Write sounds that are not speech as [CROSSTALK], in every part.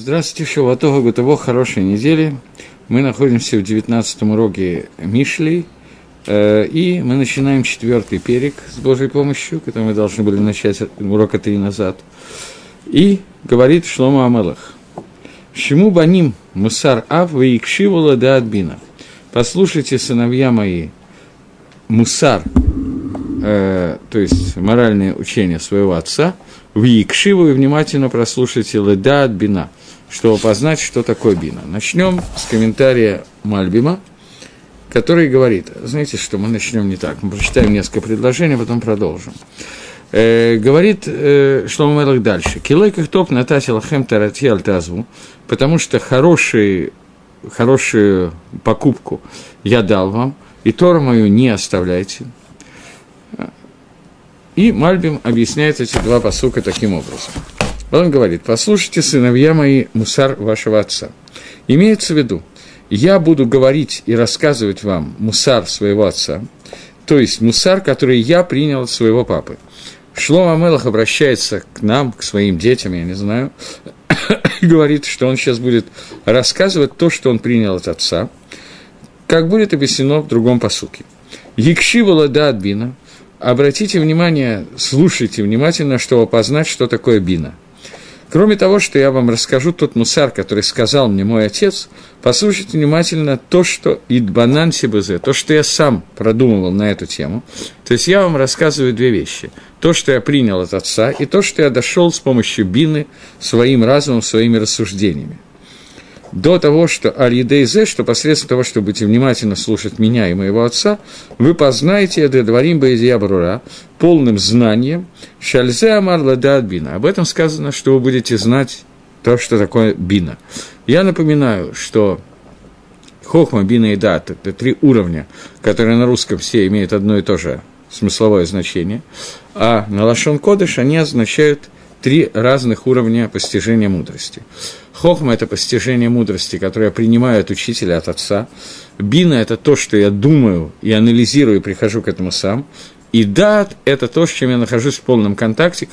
Здравствуйте, Шаватова, Гутово, хорошей недели. Мы находимся в 19 уроке Мишлей, э, и мы начинаем четвертый перек с Божьей помощью, который мы должны были начать урока три назад. И говорит Шлома Амелах. Шиму баним мусар ав ваикшивула да адбина. Послушайте, сыновья мои, мусар, э, то есть моральные учения своего отца, в Якшиву и внимательно прослушайте леда от бина, чтобы познать, что такое бина. Начнем с комментария Мальбима, который говорит, знаете что, мы начнем не так, мы прочитаем несколько предложений, а потом продолжим. Э, говорит э, Шлома Мелах дальше. Килой как топ натати лахем тарати альтазву, потому что хороший, хорошую покупку я дал вам, и Тору мою не оставляйте. И Мальбим объясняет эти два посука таким образом. Он говорит, послушайте, сыновья мои, мусар вашего отца. Имеется в виду, я буду говорить и рассказывать вам мусар своего отца, то есть мусар, который я принял от своего папы. Шлома Мелах обращается к нам, к своим детям, я не знаю, [COUGHS] говорит, что он сейчас будет рассказывать то, что он принял от отца, как будет объяснено в другом посуке. Якшива да адбина – обратите внимание, слушайте внимательно, чтобы познать, что такое бина. Кроме того, что я вам расскажу тот мусар, который сказал мне мой отец, послушайте внимательно то, что Идбанан Сибузе, то, что я сам продумывал на эту тему. То есть я вам рассказываю две вещи. То, что я принял от отца, и то, что я дошел с помощью бины своим разумом, своими рассуждениями до того, что Аль-Едейзе, что посредством того, что будете внимательно слушать меня и моего отца, вы познаете это дворим Баизия Брура полным знанием Шальзе Амар Ладат Бина. Об этом сказано, что вы будете знать то, что такое Бина. Я напоминаю, что Хохма, Бина и Дат – это три уровня, которые на русском все имеют одно и то же смысловое значение, а на Лашон Кодыш они означают три разных уровня постижения мудрости. Хохма – это постижение мудрости, которое я принимаю от учителя, от отца. Бина – это то, что я думаю и анализирую, и прихожу к этому сам. И дат – это то, с чем я нахожусь в полном контакте,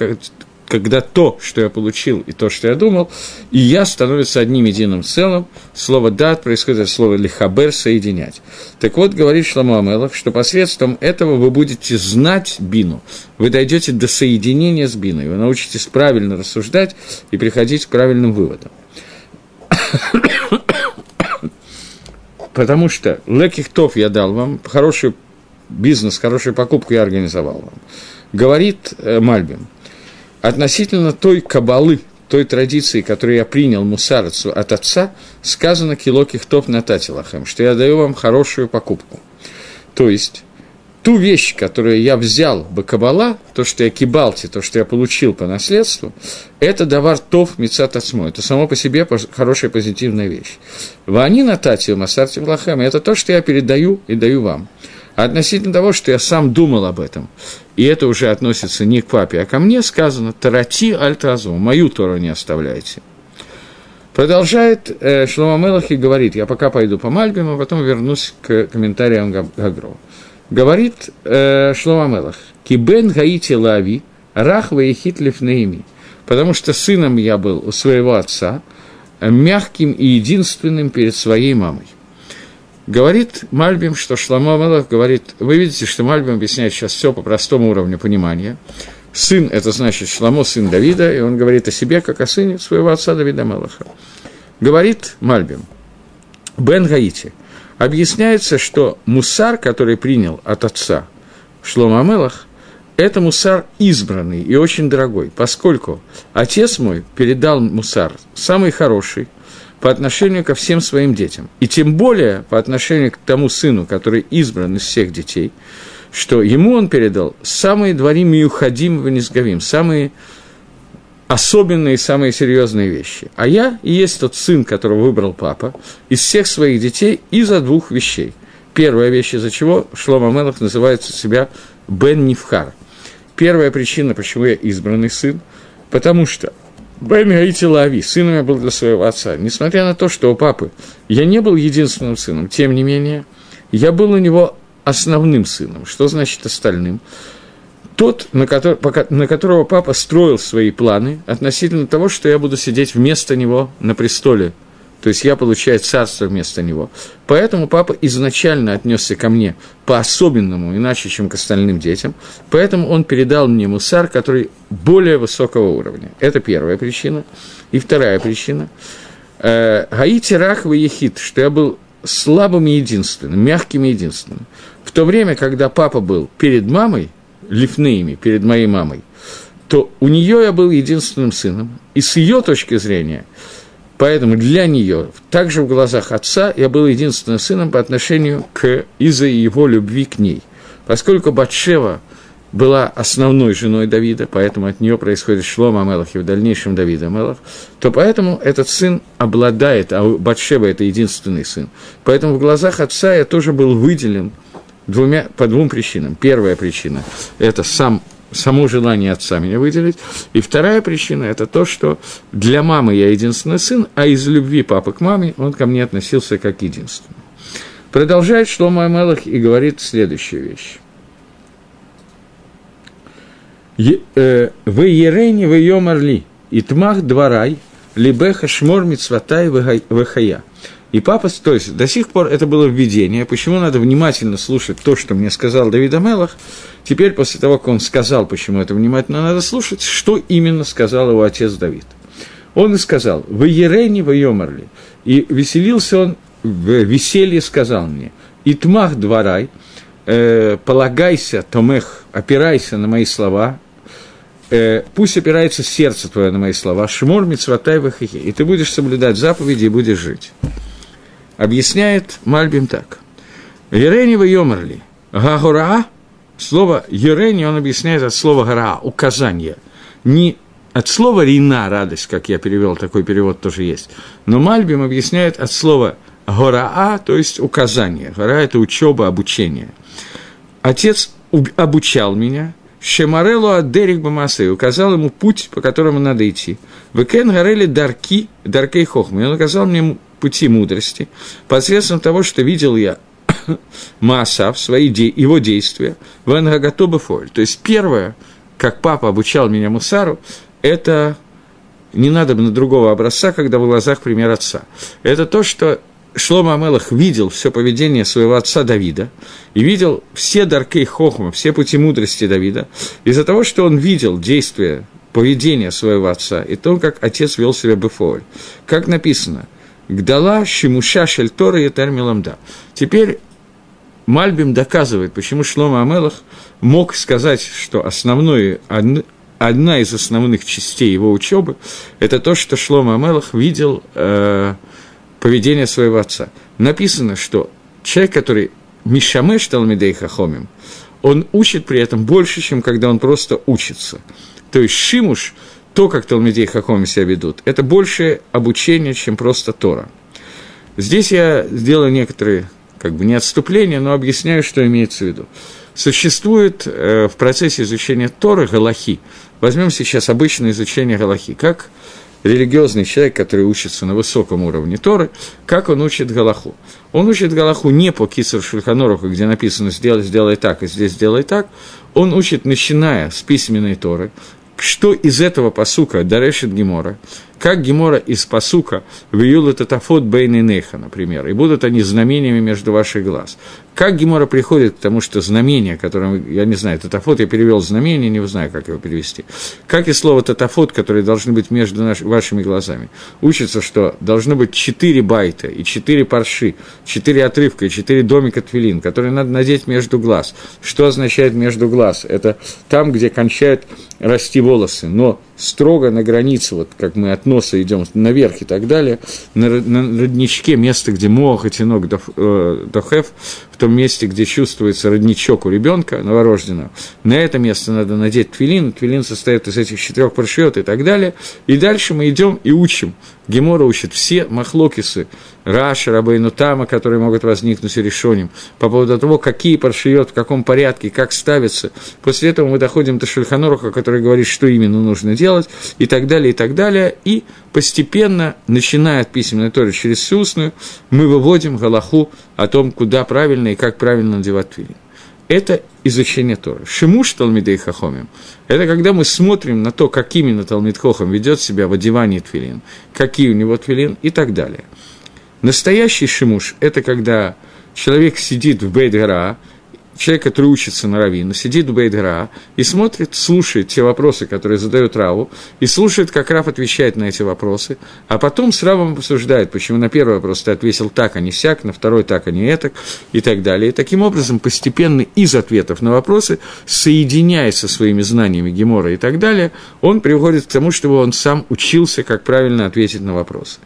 когда то, что я получил, и то, что я думал, и я становится одним единым целым. Слово «дат» происходит от слова «лихабер» – «соединять». Так вот, говорит Шламу Амелах, что посредством этого вы будете знать бину. Вы дойдете до соединения с биной, вы научитесь правильно рассуждать и приходить к правильным выводам. Потому что лекихтов я дал вам, хороший бизнес, хорошую покупку я организовал вам. Говорит э, Мальбин, относительно той кабалы, той традиции, которую я принял мусарцу от отца, сказано топ на татилахам, что я даю вам хорошую покупку. То есть, ту вещь, которую я взял бы кабала, то, что я кибалти, то, что я получил по наследству, это давар тов мецат отсмо. Это само по себе хорошая позитивная вещь. Вани на татию масарти влахам, это то, что я передаю и даю вам. Относительно того, что я сам думал об этом, и это уже относится не к папе, а ко мне, сказано «Тарати альтазу», «Мою Тору не оставляйте». Продолжает э, Шлома Мелах и говорит, я пока пойду по Мальбиму, а потом вернусь к комментариям Гагрова. Говорит э, Шлома Мелах, «Кибен гаити лави, рахва и хитлев наими». Потому что сыном я был у своего отца, мягким и единственным перед своей мамой. Говорит Мальбим, что Шламо Мелах говорит, вы видите, что Мальбим объясняет сейчас все по простому уровню понимания. Сын – это значит Шламо, сын Давида, и он говорит о себе, как о сыне своего отца Давида Мелаха. Говорит Мальбим, Бен Гаити – объясняется, что мусар, который принял от отца Шлома Амелах, это мусар избранный и очень дорогой, поскольку отец мой передал мусар самый хороший по отношению ко всем своим детям, и тем более по отношению к тому сыну, который избран из всех детей, что ему он передал самые дворим и уходим в Низгавим, самые особенные, самые серьезные вещи. А я и есть тот сын, которого выбрал папа, из всех своих детей из-за двух вещей. Первая вещь, из-за чего Шлома Мелах называет себя Бен Нивхар. Первая причина, почему я избранный сын, потому что Бен Гаити Лави, сыном я был для своего отца. Несмотря на то, что у папы я не был единственным сыном, тем не менее, я был у него основным сыном. Что значит остальным? Тот, на, который, на которого папа строил свои планы относительно того, что я буду сидеть вместо него на престоле. То есть я получаю царство вместо него. Поэтому папа изначально отнесся ко мне по-особенному, иначе, чем к остальным детям. Поэтому он передал мне мусар, который более высокого уровня. Это первая причина. И вторая причина. Э, Гаити рах ехид, что я был слабым и единственным, мягким и единственным. В то время, когда папа был перед мамой, лифнеями, перед моей мамой, то у нее я был единственным сыном. И с ее точки зрения, поэтому для нее, также в глазах отца, я был единственным сыном по отношению к из-за его любви к ней. Поскольку Батшева была основной женой Давида, поэтому от нее происходит Шлома Амелах и в дальнейшем Давид Амелах, то поэтому этот сын обладает, а Батшева – это единственный сын. Поэтому в глазах отца я тоже был выделен – двумя, по двум причинам. Первая причина – это сам, само желание отца меня выделить. И вторая причина – это то, что для мамы я единственный сын, а из любви папы к маме он ко мне относился как единственный. Продолжает Шлома Амелах и говорит следующую вещь. «Э, «Вы ерени, вы йомарли, итмах дварай, либеха шмор мицватай вехая». И папа, то есть до сих пор это было введение, почему надо внимательно слушать то, что мне сказал Давид Амелах, теперь после того, как он сказал, почему это внимательно надо слушать, что именно сказал его отец Давид. Он и сказал, «Вы ерене, вы йомарли». И веселился он, в веселье сказал мне, «Итмах дворай, э, полагайся, томех, опирайся на мои слова, э, пусть опирается сердце твое на мои слова, шмор мицватай вахихи, и ты будешь соблюдать заповеди и будешь жить». Объясняет Мальбим так. Ерени вы йомерли. Гагора, слово Ерени он объясняет от слова гора, указание. Не от слова рина, радость, как я перевел, такой перевод тоже есть. Но Мальбим объясняет от слова гораа, то есть указание. Гора – это учеба, обучение. Отец обучал меня, Шемарелу Адерик Бамасы указал ему путь, по которому надо идти. Векен Гарели Дарки, Даркей Хохмы. Он указал мне пути мудрости, посредством того, что видел я [COUGHS] Маасав, свои де, его действия, в Фоль. То есть первое, как папа обучал меня Мусару, это не надо на другого образца, когда в глазах пример отца. Это то, что Шлома Амелах видел все поведение своего отца Давида и видел все даркей хохма, все пути мудрости Давида, из-за того, что он видел действия, поведение своего отца и то, как отец вел себя Бефоль. Как написано, Гдала Шимуша Шельтора и Термиламда. Теперь Мальбим доказывает, почему Шлома Амелах мог сказать, что основное, одна из основных частей его учебы – это то, что Шлома Амелах видел э, поведение своего отца. Написано, что человек, который Мишамеш Талмидей Хахомим, он учит при этом больше, чем когда он просто учится. То есть Шимуш – то, как Талмидей Хахоми себя ведут, это больше обучение, чем просто Тора. Здесь я сделаю некоторые, как бы не отступления, но объясняю, что имеется в виду. Существует э, в процессе изучения Торы галахи. Возьмем сейчас обычное изучение галахи. Как религиозный человек, который учится на высоком уровне Торы, как он учит Галаху? Он учит Галаху не по Кисар Шульханоруху, где написано «сделай, сделай так» и «здесь сделай так», он учит, начиная с письменной Торы, что из этого посука Дарешит Гемора, как Гемора из посука в Юлу Татафот Бейн и Неха, например, и будут они знамениями между ваших глаз. Как Гемора приходит к тому, что знамение, которое, я не знаю, татафот, я перевел знамение, не знаю, как его перевести. Как и слово татафот, которые должны быть между наш, вашими глазами. Учится, что должно быть четыре байта и четыре парши, четыре отрывка и четыре домика твилин, которые надо надеть между глаз. Что означает между глаз? Это там, где кончают расти волосы, но строго на границе, вот как мы от носа идем наверх и так далее, на, на родничке, место, где мох и тянок э, дохев, в том месте, где чувствуется родничок у ребенка новорожденного, на это место надо надеть твилин, твилин состоит из этих четырех паршиот и так далее, и дальше мы идем и учим. Гемора учит все махлокисы, Раша, Рабейну Тама, которые могут возникнуть решением, по поводу того, какие паршиот, в каком порядке, как ставятся. После этого мы доходим до Шульханоруха, который говорит, что именно нужно делать, и так далее, и так далее. И постепенно, начиная от письменной Торы через всю устную, мы выводим Галаху о том, куда правильно и как правильно надевать твилин. это изучение Торы. Шимуш Талмидей Хахомим – это когда мы смотрим на то, как именно Талмид Хохам ведет себя в одевании твилин, какие у него твилин и так далее. Настоящий шимуш – это когда человек сидит в Бейдгара, человек, который учится на Равину, сидит в Бейдгара и смотрит, слушает те вопросы, которые задает Раву, и слушает, как Рав отвечает на эти вопросы, а потом с Равом обсуждает, почему на первый вопрос ты ответил так, а не сяк, на второй так, а не этак, и так далее. И таким образом, постепенно из ответов на вопросы, соединяя со своими знаниями Гемора и так далее, он приходит к тому, чтобы он сам учился, как правильно ответить на вопросы.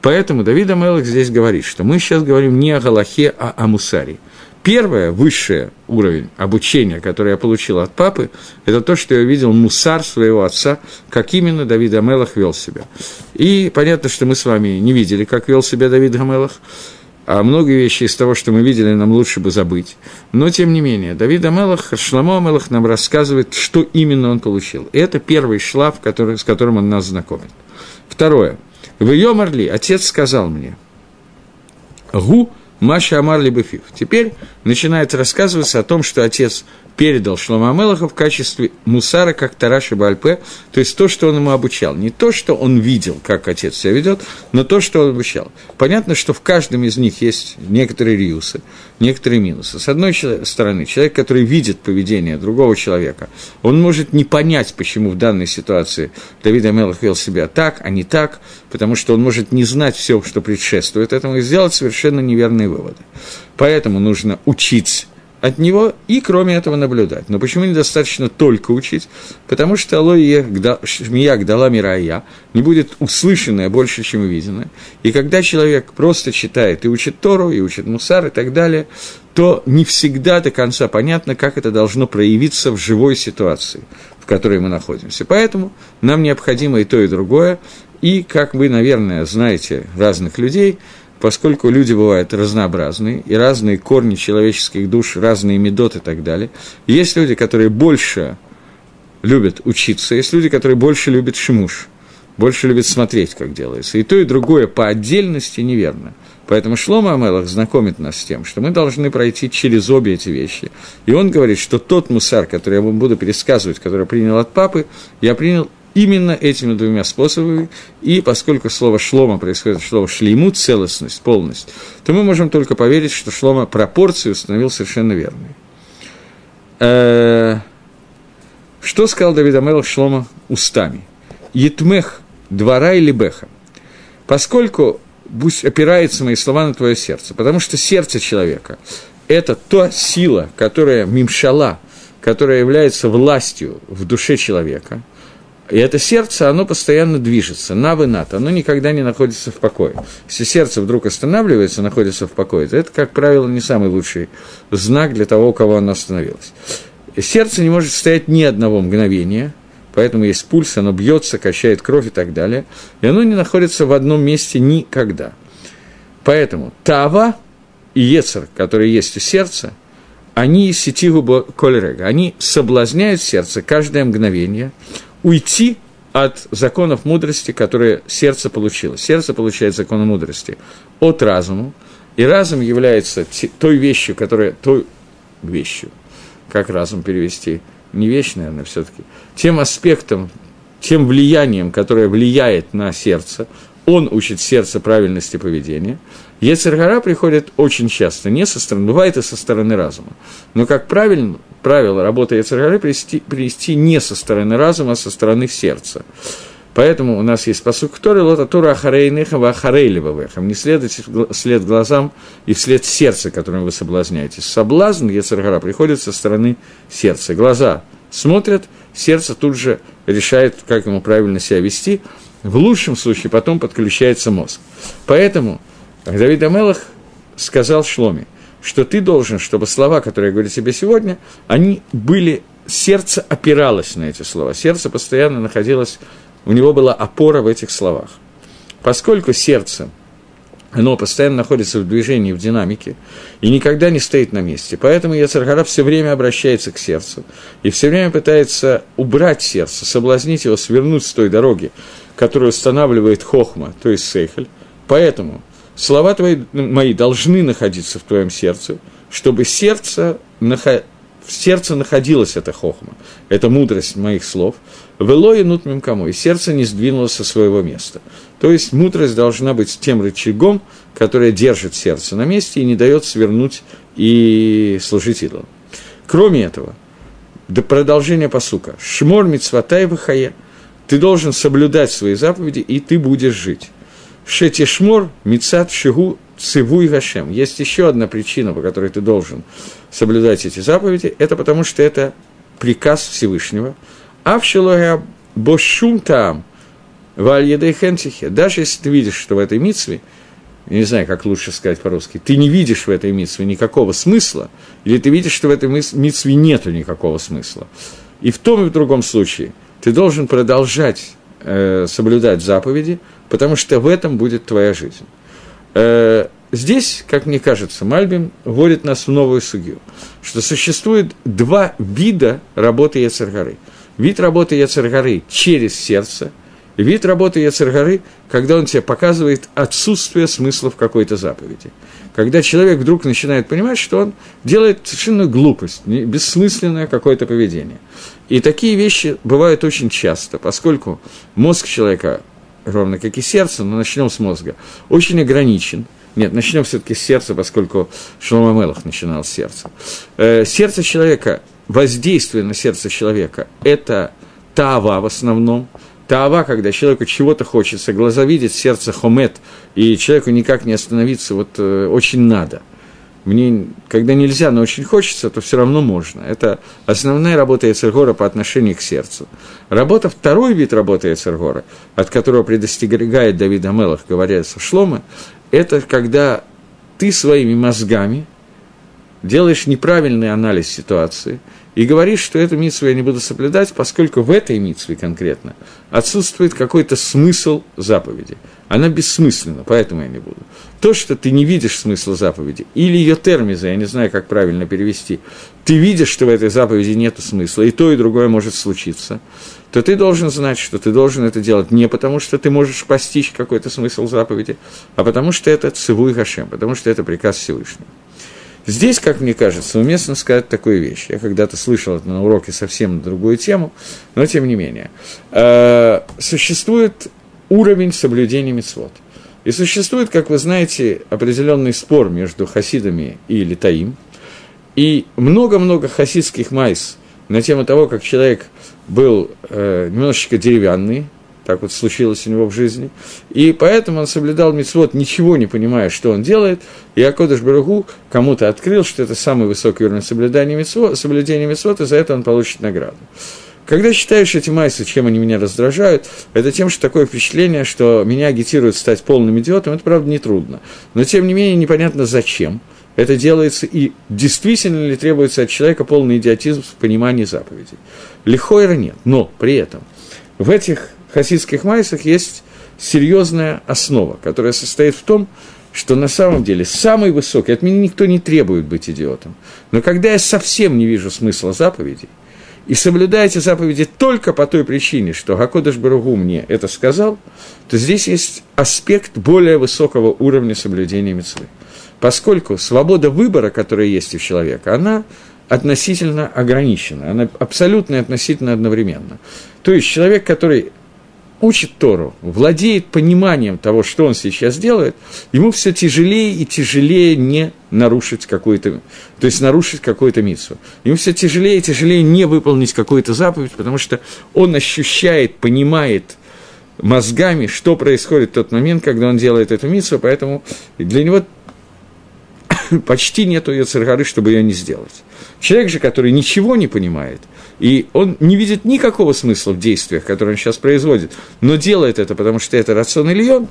Поэтому Давид Амелах здесь говорит, что мы сейчас говорим не о Галахе, а о Мусаре – Первое, высшее уровень обучения, который я получил от папы, это то, что я видел мусар своего отца, как именно Давид Амелах вел себя. И понятно, что мы с вами не видели, как вел себя Давид Амелах, а многие вещи из того, что мы видели, нам лучше бы забыть. Но, тем не менее, Давид Амелах, Шламо Амелах нам рассказывает, что именно он получил. Это первый шлаф, который, с которым он нас знакомит. Второе. В ее Марли отец сказал мне, «Гу Маша Амар Либефив. Теперь начинает рассказываться о том, что отец передал Шлома Амелаха в качестве мусара, как Тараши Бальпе, то есть то, что он ему обучал. Не то, что он видел, как отец себя ведет, но то, что он обучал. Понятно, что в каждом из них есть некоторые риусы, некоторые минусы. С одной стороны, человек, который видит поведение другого человека, он может не понять, почему в данной ситуации Давид Амелах вел себя так, а не так, потому что он может не знать все, что предшествует этому, и сделать совершенно неверные выводы. Поэтому нужно учиться от него и, кроме этого, наблюдать. Но почему недостаточно только учить? Потому что Алоия Шмияк дала Мирая не будет услышанное больше, чем увиденное. И когда человек просто читает и учит Тору, и учит Мусар и так далее, то не всегда до конца понятно, как это должно проявиться в живой ситуации, в которой мы находимся. Поэтому нам необходимо и то, и другое. И, как вы, наверное, знаете разных людей – поскольку люди бывают разнообразные, и разные корни человеческих душ, разные медоты и так далее. Есть люди, которые больше любят учиться, есть люди, которые больше любят шимуш, больше любят смотреть, как делается. И то, и другое по отдельности неверно. Поэтому Шлома Амелах знакомит нас с тем, что мы должны пройти через обе эти вещи. И он говорит, что тот мусар, который я вам буду пересказывать, который принял от папы, я принял именно этими двумя способами, и поскольку слово «шлома» происходит от слова «шлейму» – целостность, полность, то мы можем только поверить, что шлома пропорции установил совершенно верные. Э, что сказал Давид Амелах шлома устами? «Етмех двора или беха». Поскольку пусть опираются мои слова на твое сердце, потому что сердце человека – это та сила, которая мимшала, которая является властью в душе человека – и это сердце, оно постоянно движется, на и над, оно никогда не находится в покое. Если сердце вдруг останавливается, находится в покое, то это, как правило, не самый лучший знак для того, у кого оно остановилось. И сердце не может стоять ни одного мгновения, поэтому есть пульс, оно бьется, качает кровь и так далее, и оно не находится в одном месте никогда. Поэтому Тава и Ецер, которые есть у сердца, они сетигу колерега, они соблазняют сердце каждое мгновение, уйти от законов мудрости, которые сердце получило. Сердце получает законы мудрости от разума, и разум является той вещью, которая, той вещью, как разум перевести, не вещь, наверное, все-таки, тем аспектом, тем влиянием, которое влияет на сердце, он учит сердце правильности поведения. Ецергара приходит очень часто, не со стороны, бывает и со стороны разума. Но, как правильно, правило работы Ецергары привести, привести не со стороны разума, а со стороны сердца. Поэтому у нас есть посук Торы, лота тура ахарейныхам ахарейливавэхам. Не следуйте вслед глазам и вслед сердца, которым вы соблазняетесь. Соблазн Ецергара приходит со стороны сердца. Глаза смотрят, сердце тут же решает, как ему правильно себя вести – в лучшем случае потом подключается мозг. Поэтому Давид Амелах сказал Шломе, что ты должен, чтобы слова, которые я говорю тебе сегодня, они были, сердце опиралось на эти слова, сердце постоянно находилось, у него была опора в этих словах. Поскольку сердце, оно постоянно находится в движении, в динамике, и никогда не стоит на месте. Поэтому Яцергара все время обращается к сердцу, и все время пытается убрать сердце, соблазнить его, свернуть с той дороги, которую устанавливает хохма, то есть сейхель. Поэтому слова твои, мои должны находиться в твоем сердце, чтобы сердце в сердце находилась эта хохма, эта мудрость моих слов, вело и нут кому, и сердце не сдвинулось со своего места. То есть мудрость должна быть тем рычагом, которое держит сердце на месте и не дает свернуть и служить идолам. Кроме этого, до продолжения посука. Шмор мицватай вахая. Ты должен соблюдать свои заповеди, и ты будешь жить. Шетишмор мицат шигу цивуй гашем. Есть еще одна причина, по которой ты должен соблюдать эти заповеди. Это потому, что это приказ Всевышнего. А в бошум там, вальедейхентихе. Даже если ты видишь, что в этой митве – я не знаю, как лучше сказать по-русски, ты не видишь в этой митве никакого смысла, или ты видишь, что в этой митве нету никакого смысла. И в том и в другом случае ты должен продолжать э, соблюдать заповеди, потому что в этом будет твоя жизнь. Э, здесь, как мне кажется, Мальбим вводит нас в новую судью, что существует два вида работы Яцергары. Вид работы Яцергары через сердце – Вид работы Яцергары, когда он тебе показывает отсутствие смысла в какой-то заповеди. Когда человек вдруг начинает понимать, что он делает совершенно глупость, бессмысленное какое-то поведение. И такие вещи бывают очень часто, поскольку мозг человека, ровно как и сердце, но начнем с мозга, очень ограничен. Нет, начнем все-таки с сердца, поскольку Шлома Мелах начинал с сердца. Э, сердце человека, воздействие на сердце человека – это тава в основном – Таава, когда человеку чего-то хочется, глаза видят, сердце хомет, и человеку никак не остановиться, вот э, очень надо. Мне, когда нельзя, но очень хочется, то все равно можно. Это основная работа Эцергора по отношению к сердцу. Работа, второй вид работы Эцергора, от которого предостерегает Давид Амелах, говоря со Шлома, это когда ты своими мозгами делаешь неправильный анализ ситуации – и говоришь, что эту митсву я не буду соблюдать, поскольку в этой митсве конкретно отсутствует какой-то смысл заповеди. Она бессмысленна, поэтому я не буду. То, что ты не видишь смысла заповеди, или ее термиза, я не знаю, как правильно перевести, ты видишь, что в этой заповеди нет смысла, и то, и другое может случиться, то ты должен знать, что ты должен это делать не потому, что ты можешь постичь какой-то смысл заповеди, а потому что это цивуй Хашем, потому что это приказ Всевышнего. Здесь, как мне кажется, уместно сказать такую вещь. Я когда-то слышал это на уроке совсем другую тему, но тем не менее. Э, существует уровень соблюдения мецвод. И существует, как вы знаете, определенный спор между хасидами и литаим. И много-много хасидских майс на тему того, как человек был э, немножечко деревянный, так вот случилось у него в жизни. И поэтому он соблюдал мицвод, ничего не понимая, что он делает. И Акодыш Баругу кому-то открыл, что это самый высокий уровень соблюдения мицвод, соблюдения мицвод, и за это он получит награду. Когда читаешь эти майсы, чем они меня раздражают, это тем, что такое впечатление, что меня агитируют стать полным идиотом, это, правда, нетрудно. Но, тем не менее, непонятно зачем это делается и действительно ли требуется от человека полный идиотизм в понимании заповедей. Лихойра нет, но при этом в этих хасидских майсах есть серьезная основа, которая состоит в том, что на самом деле самый высокий, от меня никто не требует быть идиотом, но когда я совсем не вижу смысла заповедей, и соблюдаю эти заповеди только по той причине, что Гакодыш Баругу мне это сказал, то здесь есть аспект более высокого уровня соблюдения мецвы. Поскольку свобода выбора, которая есть у человека, она относительно ограничена, она абсолютно и относительно одновременно. То есть человек, который учит Тору, владеет пониманием того, что он сейчас делает, ему все тяжелее и тяжелее не нарушить какую-то, то есть нарушить какую-то миссу. Ему все тяжелее и тяжелее не выполнить какую-то заповедь, потому что он ощущает, понимает мозгами, что происходит в тот момент, когда он делает эту миссу, поэтому для него [COUGHS] почти нету ее царгары, чтобы ее не сделать. Человек же, который ничего не понимает – и он не видит никакого смысла в действиях, которые он сейчас производит, но делает это, потому что это рацион Ильон,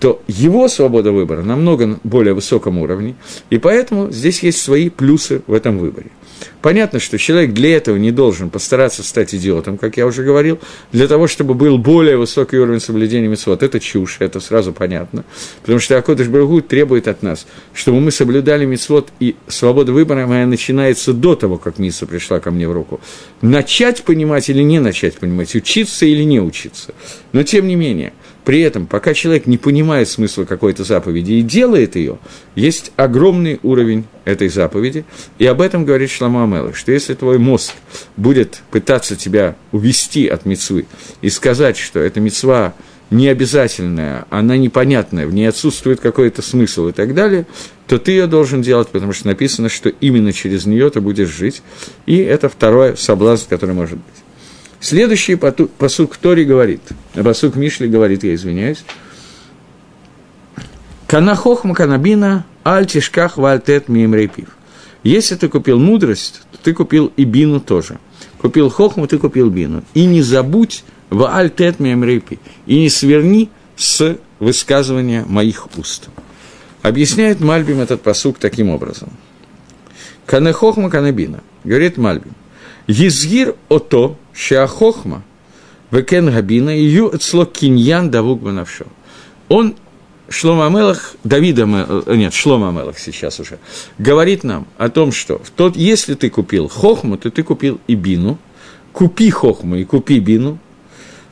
то его свобода выбора намного более высоком уровне, и поэтому здесь есть свои плюсы в этом выборе. Понятно, что человек для этого не должен постараться стать идиотом, как я уже говорил, для того, чтобы был более высокий уровень соблюдения митцвот. Это чушь, это сразу понятно. Потому что Акодыш Баргу требует от нас, чтобы мы соблюдали митцвот, и свобода выбора моя начинается до того, как миса пришла ко мне в руку. Начать понимать или не начать понимать, учиться или не учиться. Но тем не менее, При этом, пока человек не понимает смысла какой-то заповеди и делает ее, есть огромный уровень этой заповеди. И об этом говорит Шламу Амелах, что если твой мозг будет пытаться тебя увести от мецвы и сказать, что эта мецва не обязательная, она непонятная, в ней отсутствует какой-то смысл и так далее, то ты ее должен делать, потому что написано, что именно через нее ты будешь жить. И это второй соблазн, который может быть. Следующий посук Тори говорит, посук Мишли говорит, я извиняюсь, Канахохма канабина аль тишках вальтет мимрейпив. Если ты купил мудрость, то ты купил и бину тоже. Купил хохму, ты купил бину. И не забудь в альтет мемрейпи. И не сверни с высказывания моих уст. Объясняет Мальбим этот посук таким образом. Канехохма канабина. Говорит Мальбим. Езгир ото шеахохма векен габина ию эцло киньян давук банавшо. Он Шлома Амелах, Давида, э, нет, Шлома Амелах сейчас уже, говорит нам о том, что в тот, если ты купил хохму, то ты купил и бину, купи хохму и купи бину,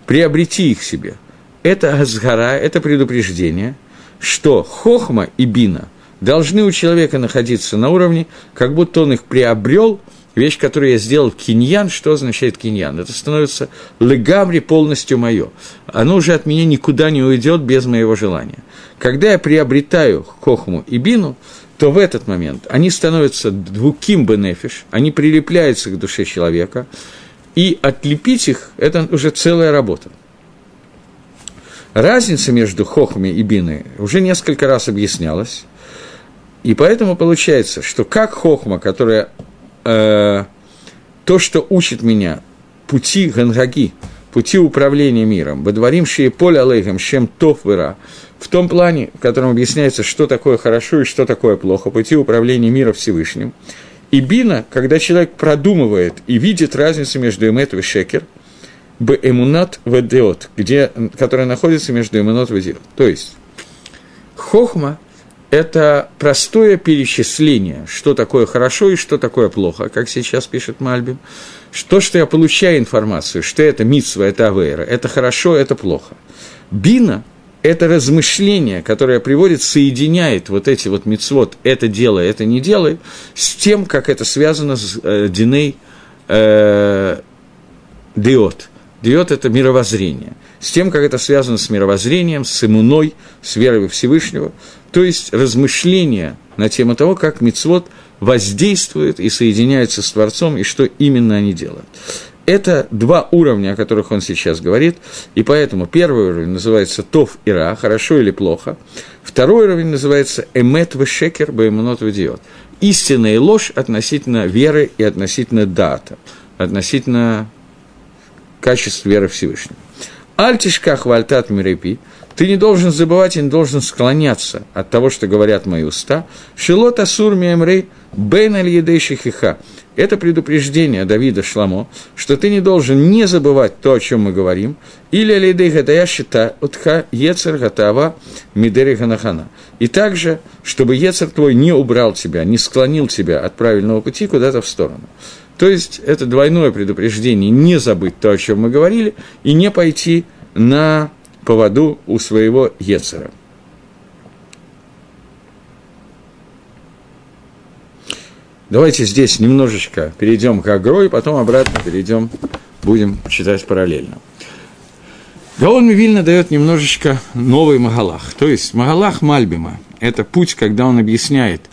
приобрети их себе. Это азгара, это предупреждение, что хохма и бина должны у человека находиться на уровне, как будто он их приобрел – вещь, которую я сделал киньян, что означает киньян? Это становится легамри полностью мое. Оно уже от меня никуда не уйдет без моего желания. Когда я приобретаю хохму и бину, то в этот момент они становятся двуким бенефиш, они прилепляются к душе человека, и отлепить их – это уже целая работа. Разница между хохмой и биной уже несколько раз объяснялась, и поэтому получается, что как хохма, которая э, то, что учит меня пути гангаги, пути управления миром, бадварим шие поле алейхам, чем тов выра, в том плане, в котором объясняется, что такое хорошо и что такое плохо, пути управления мира Всевышним. И бина, когда человек продумывает и видит разницу между эмет и шекер, б эмунат ведеот, где, которая находится между эмунат и ведеот. То есть, хохма это простое перечисление, что такое хорошо и что такое плохо, как сейчас пишет Мальбим. То, что я получаю информацию, что это митсва, это авейра, это хорошо, это плохо. Бина – это размышление, которое приводит, соединяет вот эти вот мицвод, это делай, это не делай, с тем, как это связано с э, диней э, диот. Диот – это мировоззрение. С тем, как это связано с мировоззрением, с иммуной, с верой Всевышнего – то есть размышления на тему того, как мицвод воздействует и соединяется с Творцом, и что именно они делают. Это два уровня, о которых он сейчас говорит, и поэтому первый уровень называется «тов и ра», «хорошо или плохо», второй уровень называется «эмет вешекер баэмунот ведиот», истина и ложь относительно веры и относительно дата, относительно качеств веры Всевышнего. Альтишках вальтат мирепи – ты не должен забывать и не должен склоняться от того, что говорят мои уста. Шилот асур миэмрей бейн аль хиха. Это предупреждение Давида Шламо, что ты не должен не забывать то, о чем мы говорим, или алидей гадая счета утха ецер гатава мидери ганахана. И также, чтобы ецер твой не убрал тебя, не склонил тебя от правильного пути куда-то в сторону. То есть, это двойное предупреждение не забыть то, о чем мы говорили, и не пойти на поводу у своего Ецера. Давайте здесь немножечко перейдем к Агро, и потом обратно перейдем, будем читать параллельно. Гаон Мивильна дает немножечко новый Магалах. То есть Магалах Мальбима – это путь, когда он объясняет –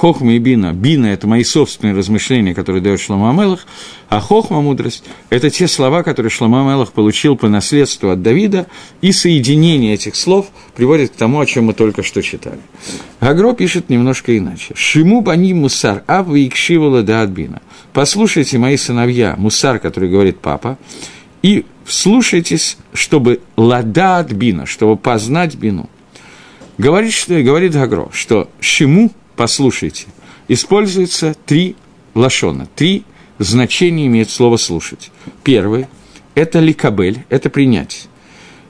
Хохма и Бина. Бина – это мои собственные размышления, которые дает Шлома Амелах, а Хохма – мудрость – это те слова, которые Шлома Амелах получил по наследству от Давида, и соединение этих слов приводит к тому, о чем мы только что читали. Агро пишет немножко иначе. «Шиму бани мусар ав икшивала да адбина». «Послушайте, мои сыновья, мусар, который говорит папа, и вслушайтесь, чтобы лада бина, чтобы познать бину». Говорит, что, говорит Гагро, что «шиму» послушайте, используется три лошона, три значения имеет слово «слушать». Первое – это ликабель, это принять.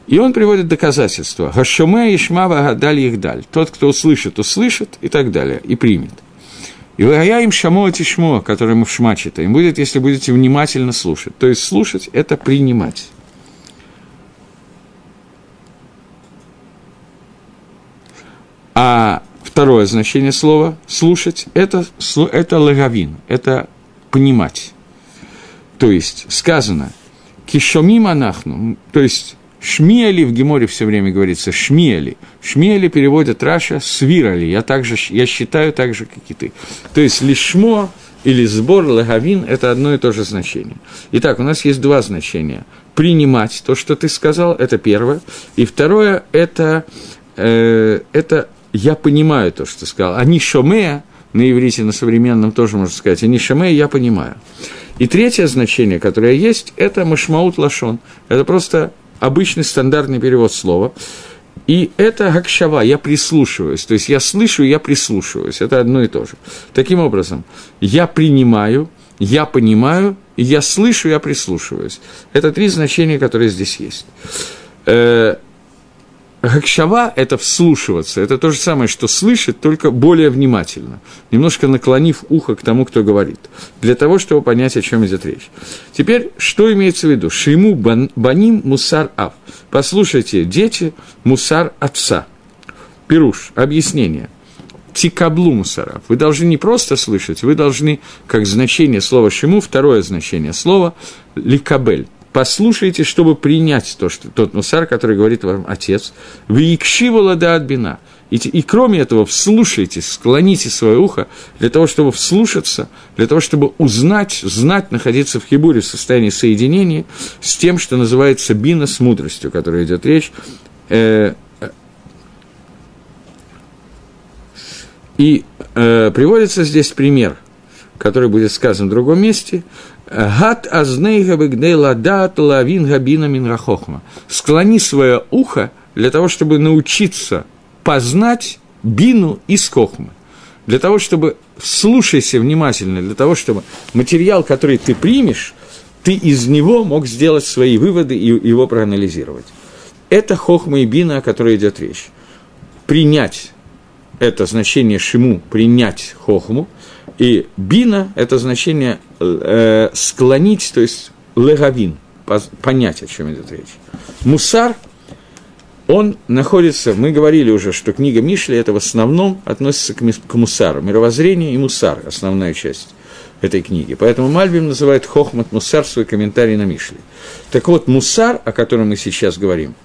И он приводит доказательства. «Гашуме ишмава их даль. – тот, кто услышит, услышит и так далее, и примет. «И я им шамо тишмо», который мы в шма читаем, будет, если будете внимательно слушать. То есть слушать – это принимать. А второе значение слова «слушать» – это, это лагавин, это понимать. То есть сказано «кишомим анахну», то есть Шмиали в Геморе все время говорится Шмиали. Шмиали переводят Раша свирали. Я, также, я считаю так же, как и ты. То есть лишмо или сбор лагавин – это одно и то же значение. Итак, у нас есть два значения. Принимать то, что ты сказал, это первое. И второе – это, э, это я понимаю то, что сказал. Они шомея, на иврите, на современном тоже можно сказать, они шомея, я понимаю. И третье значение, которое есть, это машмаут лашон. Это просто обычный стандартный перевод слова. И это гакшава, я прислушиваюсь. То есть я слышу, я прислушиваюсь. Это одно и то же. Таким образом, я принимаю, я понимаю, я слышу, я прислушиваюсь. Это три значения, которые здесь есть. Гакшава – это вслушиваться, это то же самое, что слышать, только более внимательно, немножко наклонив ухо к тому, кто говорит, для того, чтобы понять, о чем идет речь. Теперь, что имеется в виду? Шиму баним мусар ав. Послушайте, дети, мусар отца. Пируш, объяснение. Тикаблу мусарав. Вы должны не просто слышать, вы должны, как значение слова шиму, второе значение слова ликабель – послушайте, чтобы принять то, что, тот мусар, который говорит вам отец. Вы икшивала да отбина. И, и кроме этого, вслушайтесь, склоните свое ухо для того, чтобы вслушаться, для того, чтобы узнать, знать, находиться в хибуре в состоянии соединения с тем, что называется бина, с мудростью, о которой идет речь. Э, и э, приводится здесь пример, который будет сказан в другом месте – Гат азнейга бигдей ладат лавин габина минрахохма. Склони свое ухо для того, чтобы научиться познать бину из хохмы. Для того, чтобы слушайся внимательно, для того, чтобы материал, который ты примешь, ты из него мог сделать свои выводы и его проанализировать. Это хохма и бина, о которой идет речь. Принять это значение шиму, принять хохму – и бина – это значение э, склонить, то есть легавин, понять, о чем идет речь. Мусар, он находится, мы говорили уже, что книга Мишли это в основном относится к, к мусару, мировоззрение и мусар, основная часть этой книги. Поэтому Мальбим называет Хохмат Мусар свой комментарий на Мишли. Так вот, мусар, о котором мы сейчас говорим –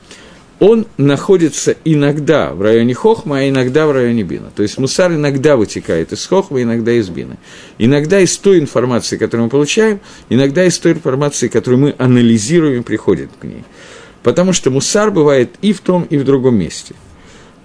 он находится иногда в районе Хохма, а иногда в районе Бина. То есть Мусар иногда вытекает из Хохма, иногда из Бина. Иногда из той информации, которую мы получаем, иногда из той информации, которую мы анализируем, приходит к ней. Потому что Мусар бывает и в том, и в другом месте.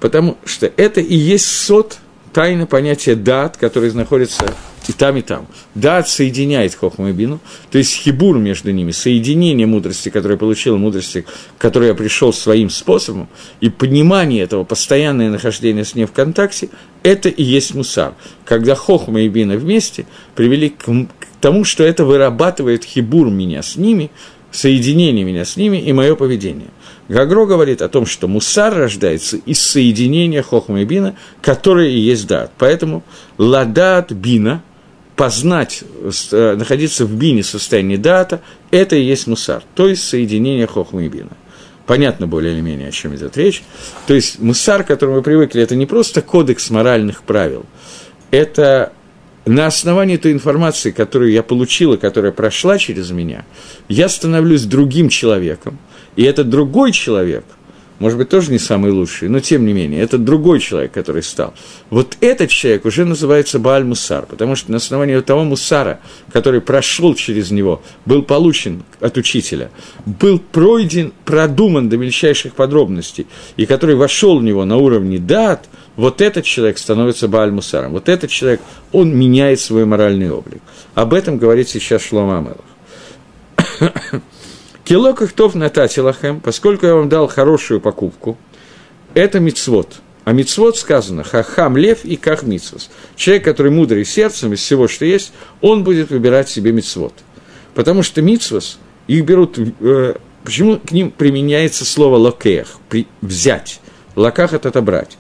Потому что это и есть сот, тайна понятия дат, который находится и там, и там. Дат соединяет Хохму и Бину, то есть хибур между ними, соединение мудрости, которое получил, мудрости, которой я пришел своим способом, и понимание этого, постоянное нахождение с ней в контакте, это и есть мусар. Когда Хохма и Бина вместе привели к, к тому, что это вырабатывает хибур меня с ними, соединение меня с ними и мое поведение. Гагро говорит о том, что мусар рождается из соединения хохма и бина, которое и есть дат. Поэтому ладат бина, познать, э, находиться в бине состоянии дата, это и есть мусар, то есть соединение хохма и бина. Понятно более или менее, о чем идет речь. То есть мусар, к которому мы привыкли, это не просто кодекс моральных правил, это на основании той информации, которую я получила, которая прошла через меня, я становлюсь другим человеком, и этот другой человек – может быть, тоже не самый лучший, но тем не менее, это другой человек, который стал. Вот этот человек уже называется Бааль Мусар, потому что на основании того Мусара, который прошел через него, был получен от учителя, был пройден, продуман до мельчайших подробностей, и который вошел в него на уровне дат, вот этот человек становится Бааль Мусаром. Вот этот человек, он меняет свой моральный облик. Об этом говорит сейчас Шлома Амелов. Кило кахтов натати лахем, поскольку я вам дал хорошую покупку, это мицвод. А мицвод сказано хахам лев и ках мицвос. Человек, который мудрый сердцем из всего, что есть, он будет выбирать себе мицвод. Потому что мицвос, их берут, э, почему к ним применяется слово локех, при, взять. Лаках – это отобрать.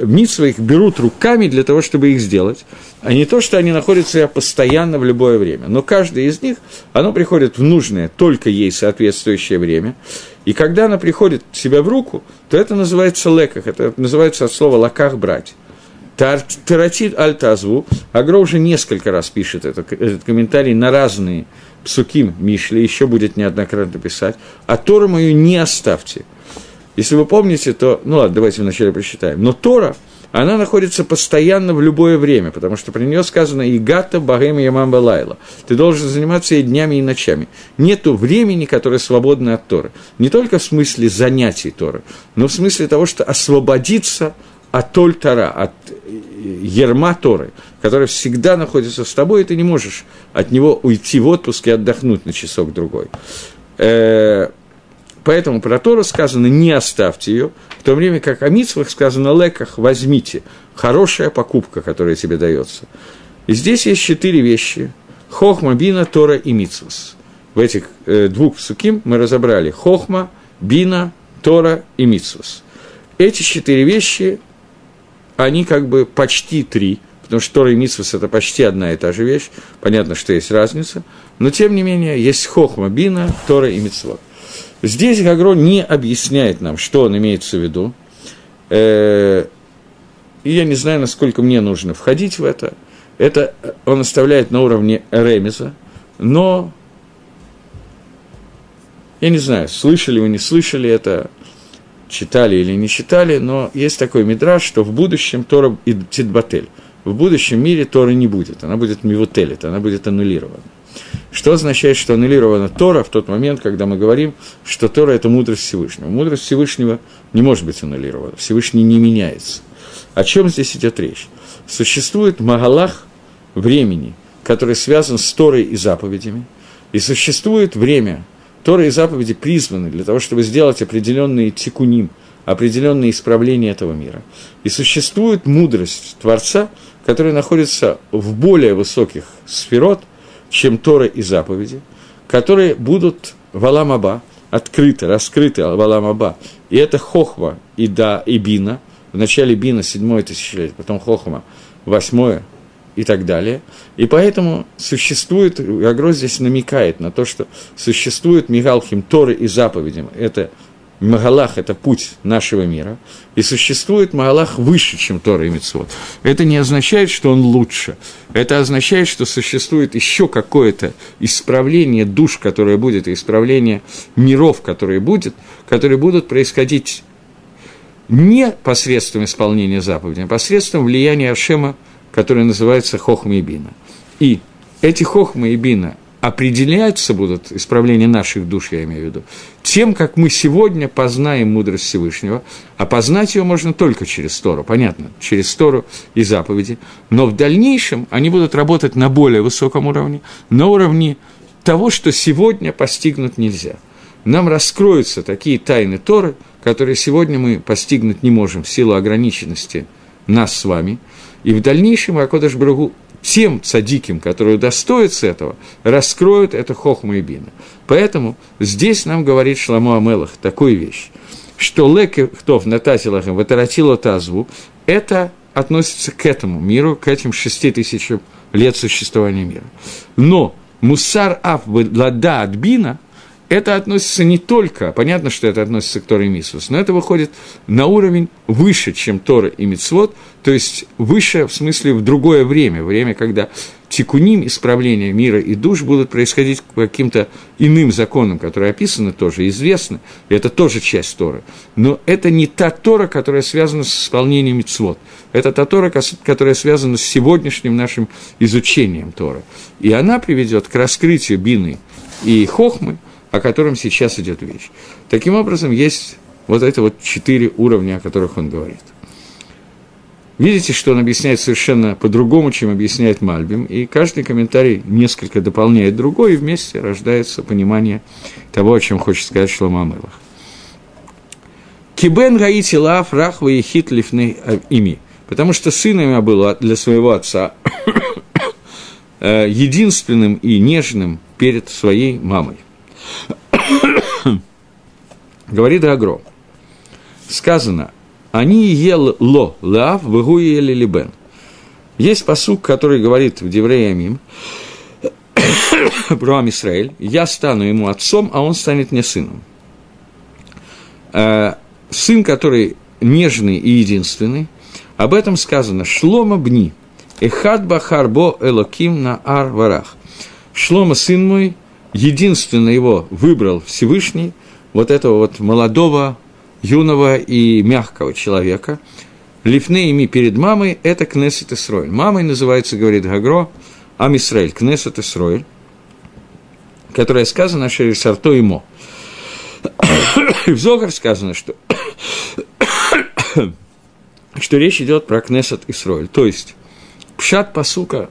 Митсвы их берут руками для того, чтобы их сделать, а не то, что они находятся постоянно в любое время. Но каждое из них, оно приходит в нужное, только ей соответствующее время. И когда оно приходит себе в руку, то это называется леках, это называется от слова лаках брать. Таратит аль-тазву, Агро уже несколько раз пишет этот, этот комментарий на разные псуким Мишли, еще будет неоднократно писать, а Тору мою не оставьте – если вы помните, то, ну ладно, давайте вначале прочитаем. Но Тора, она находится постоянно в любое время, потому что при нее сказано «Игата багем ямамба лайла». Ты должен заниматься и днями, и ночами. Нету времени, которое свободно от Торы. Не только в смысле занятий Торы, но в смысле того, что освободиться от Толь Тора, от ерма Торы, который всегда находится с тобой, и ты не можешь от него уйти в отпуск и отдохнуть на часок-другой. Поэтому про Тору сказано «не оставьте ее», в то время как о митцвах сказано «леках возьмите», хорошая покупка, которая тебе дается. И здесь есть четыре вещи – хохма, бина, Тора и митцвас. В этих э, двух суким мы разобрали хохма, бина, Тора и митцвас. Эти четыре вещи, они как бы почти три, потому что Тора и Митсвас – это почти одна и та же вещь, понятно, что есть разница, но тем не менее есть хохма, бина, Тора и Митсвот. Здесь Гагро не объясняет нам, что он имеется в виду. Э, и я не знаю, насколько мне нужно входить в это. Это он оставляет на уровне ремеза, но я не знаю, слышали вы, не слышали это, читали или не читали, но есть такой мидраж, что в будущем Тора и Титбатель. В будущем мире Торы не будет, она будет мивутелит, она будет аннулирована. Что означает, что аннулирована Тора в тот момент, когда мы говорим, что Тора – это мудрость Всевышнего. Мудрость Всевышнего не может быть аннулирована, Всевышний не меняется. О чем здесь идет речь? Существует магалах времени, который связан с Торой и заповедями, и существует время, Тора и заповеди призваны для того, чтобы сделать определенные тикуним, определенные исправления этого мира. И существует мудрость Творца, которая находится в более высоких сферот – чем Тора и заповеди, которые будут в Аламаба, открыты, раскрыты в Аламаба. И это Хохма и Да и Бина, в начале Бина седьмое тысячелетие, потом Хохма восьмое и так далее. И поэтому существует, Агро здесь намекает на то, что существует Мигалхим Торы и заповедям. Это Магалах – это путь нашего мира, и существует Магалах выше, чем Тора и Митцвот. Это не означает, что он лучше. Это означает, что существует еще какое-то исправление душ, которое будет, исправление миров, которые будет, которые будут происходить не посредством исполнения заповедей, а посредством влияния Ашема, которое называется Хохма и Бина. И эти Хохма и Бина определяться будут, исправление наших душ, я имею в виду, тем, как мы сегодня познаем мудрость Всевышнего, а познать ее можно только через Тору, понятно, через Тору и заповеди, но в дальнейшем они будут работать на более высоком уровне, на уровне того, что сегодня постигнуть нельзя. Нам раскроются такие тайны Торы, которые сегодня мы постигнуть не можем в силу ограниченности нас с вами, и в дальнейшем Акодыш Брагу тем цадиким, которые удостоятся этого, раскроют это хохма и бина. Поэтому здесь нам говорит Шламу Амелах такую вещь, что леки ктов нататилахем ватаратило тазву, это относится к этому миру, к этим шести тысячам лет существования мира. Но мусар аф лада от бина – это относится не только, понятно, что это относится к Торе и Митсвос, но это выходит на уровень выше, чем Тора и Митсвот, то есть выше в смысле в другое время, время, когда тикуним, исправление мира и душ будут происходить по каким-то иным законам, которые описаны тоже, известны, и это тоже часть Торы. Но это не та Тора, которая связана с исполнением Мицвод. Это та Тора, которая связана с сегодняшним нашим изучением Торы. И она приведет к раскрытию Бины и Хохмы, о котором сейчас идет речь. Таким образом, есть вот это вот четыре уровня, о которых он говорит. Видите, что он объясняет совершенно по-другому, чем объясняет Мальбим, и каждый комментарий несколько дополняет другой, и вместе рождается понимание того, о чем хочет сказать Шлома Амелах. Кибен гаити лав рахва и хит лифны ими. Потому что сын я был для своего отца [COUGHS] э, единственным и нежным перед своей мамой. Говорит Агро. Сказано, они ел ло, лав, вегу ели либен. Есть посук, который говорит в Девреямим про [COUGHS] Амисраэль, я стану ему отцом, а он станет мне сыном. Э, сын, который нежный и единственный, об этом сказано «Шлома бни, эхад бахарбо элоким на ар варах». Шлома, сын мой, единственно его выбрал Всевышний, вот этого вот молодого, юного и мягкого человека. Лифны ими перед мамой – это Кнессет Исроэль. Мамой называется, говорит Гагро, Амисраэль, Кнессет Исроэль, которая сказана Шерисарто Мо. [COUGHS] И в Зогар сказано, что, [COUGHS] что речь идет про Кнессет Исроэль. То есть, пшат посука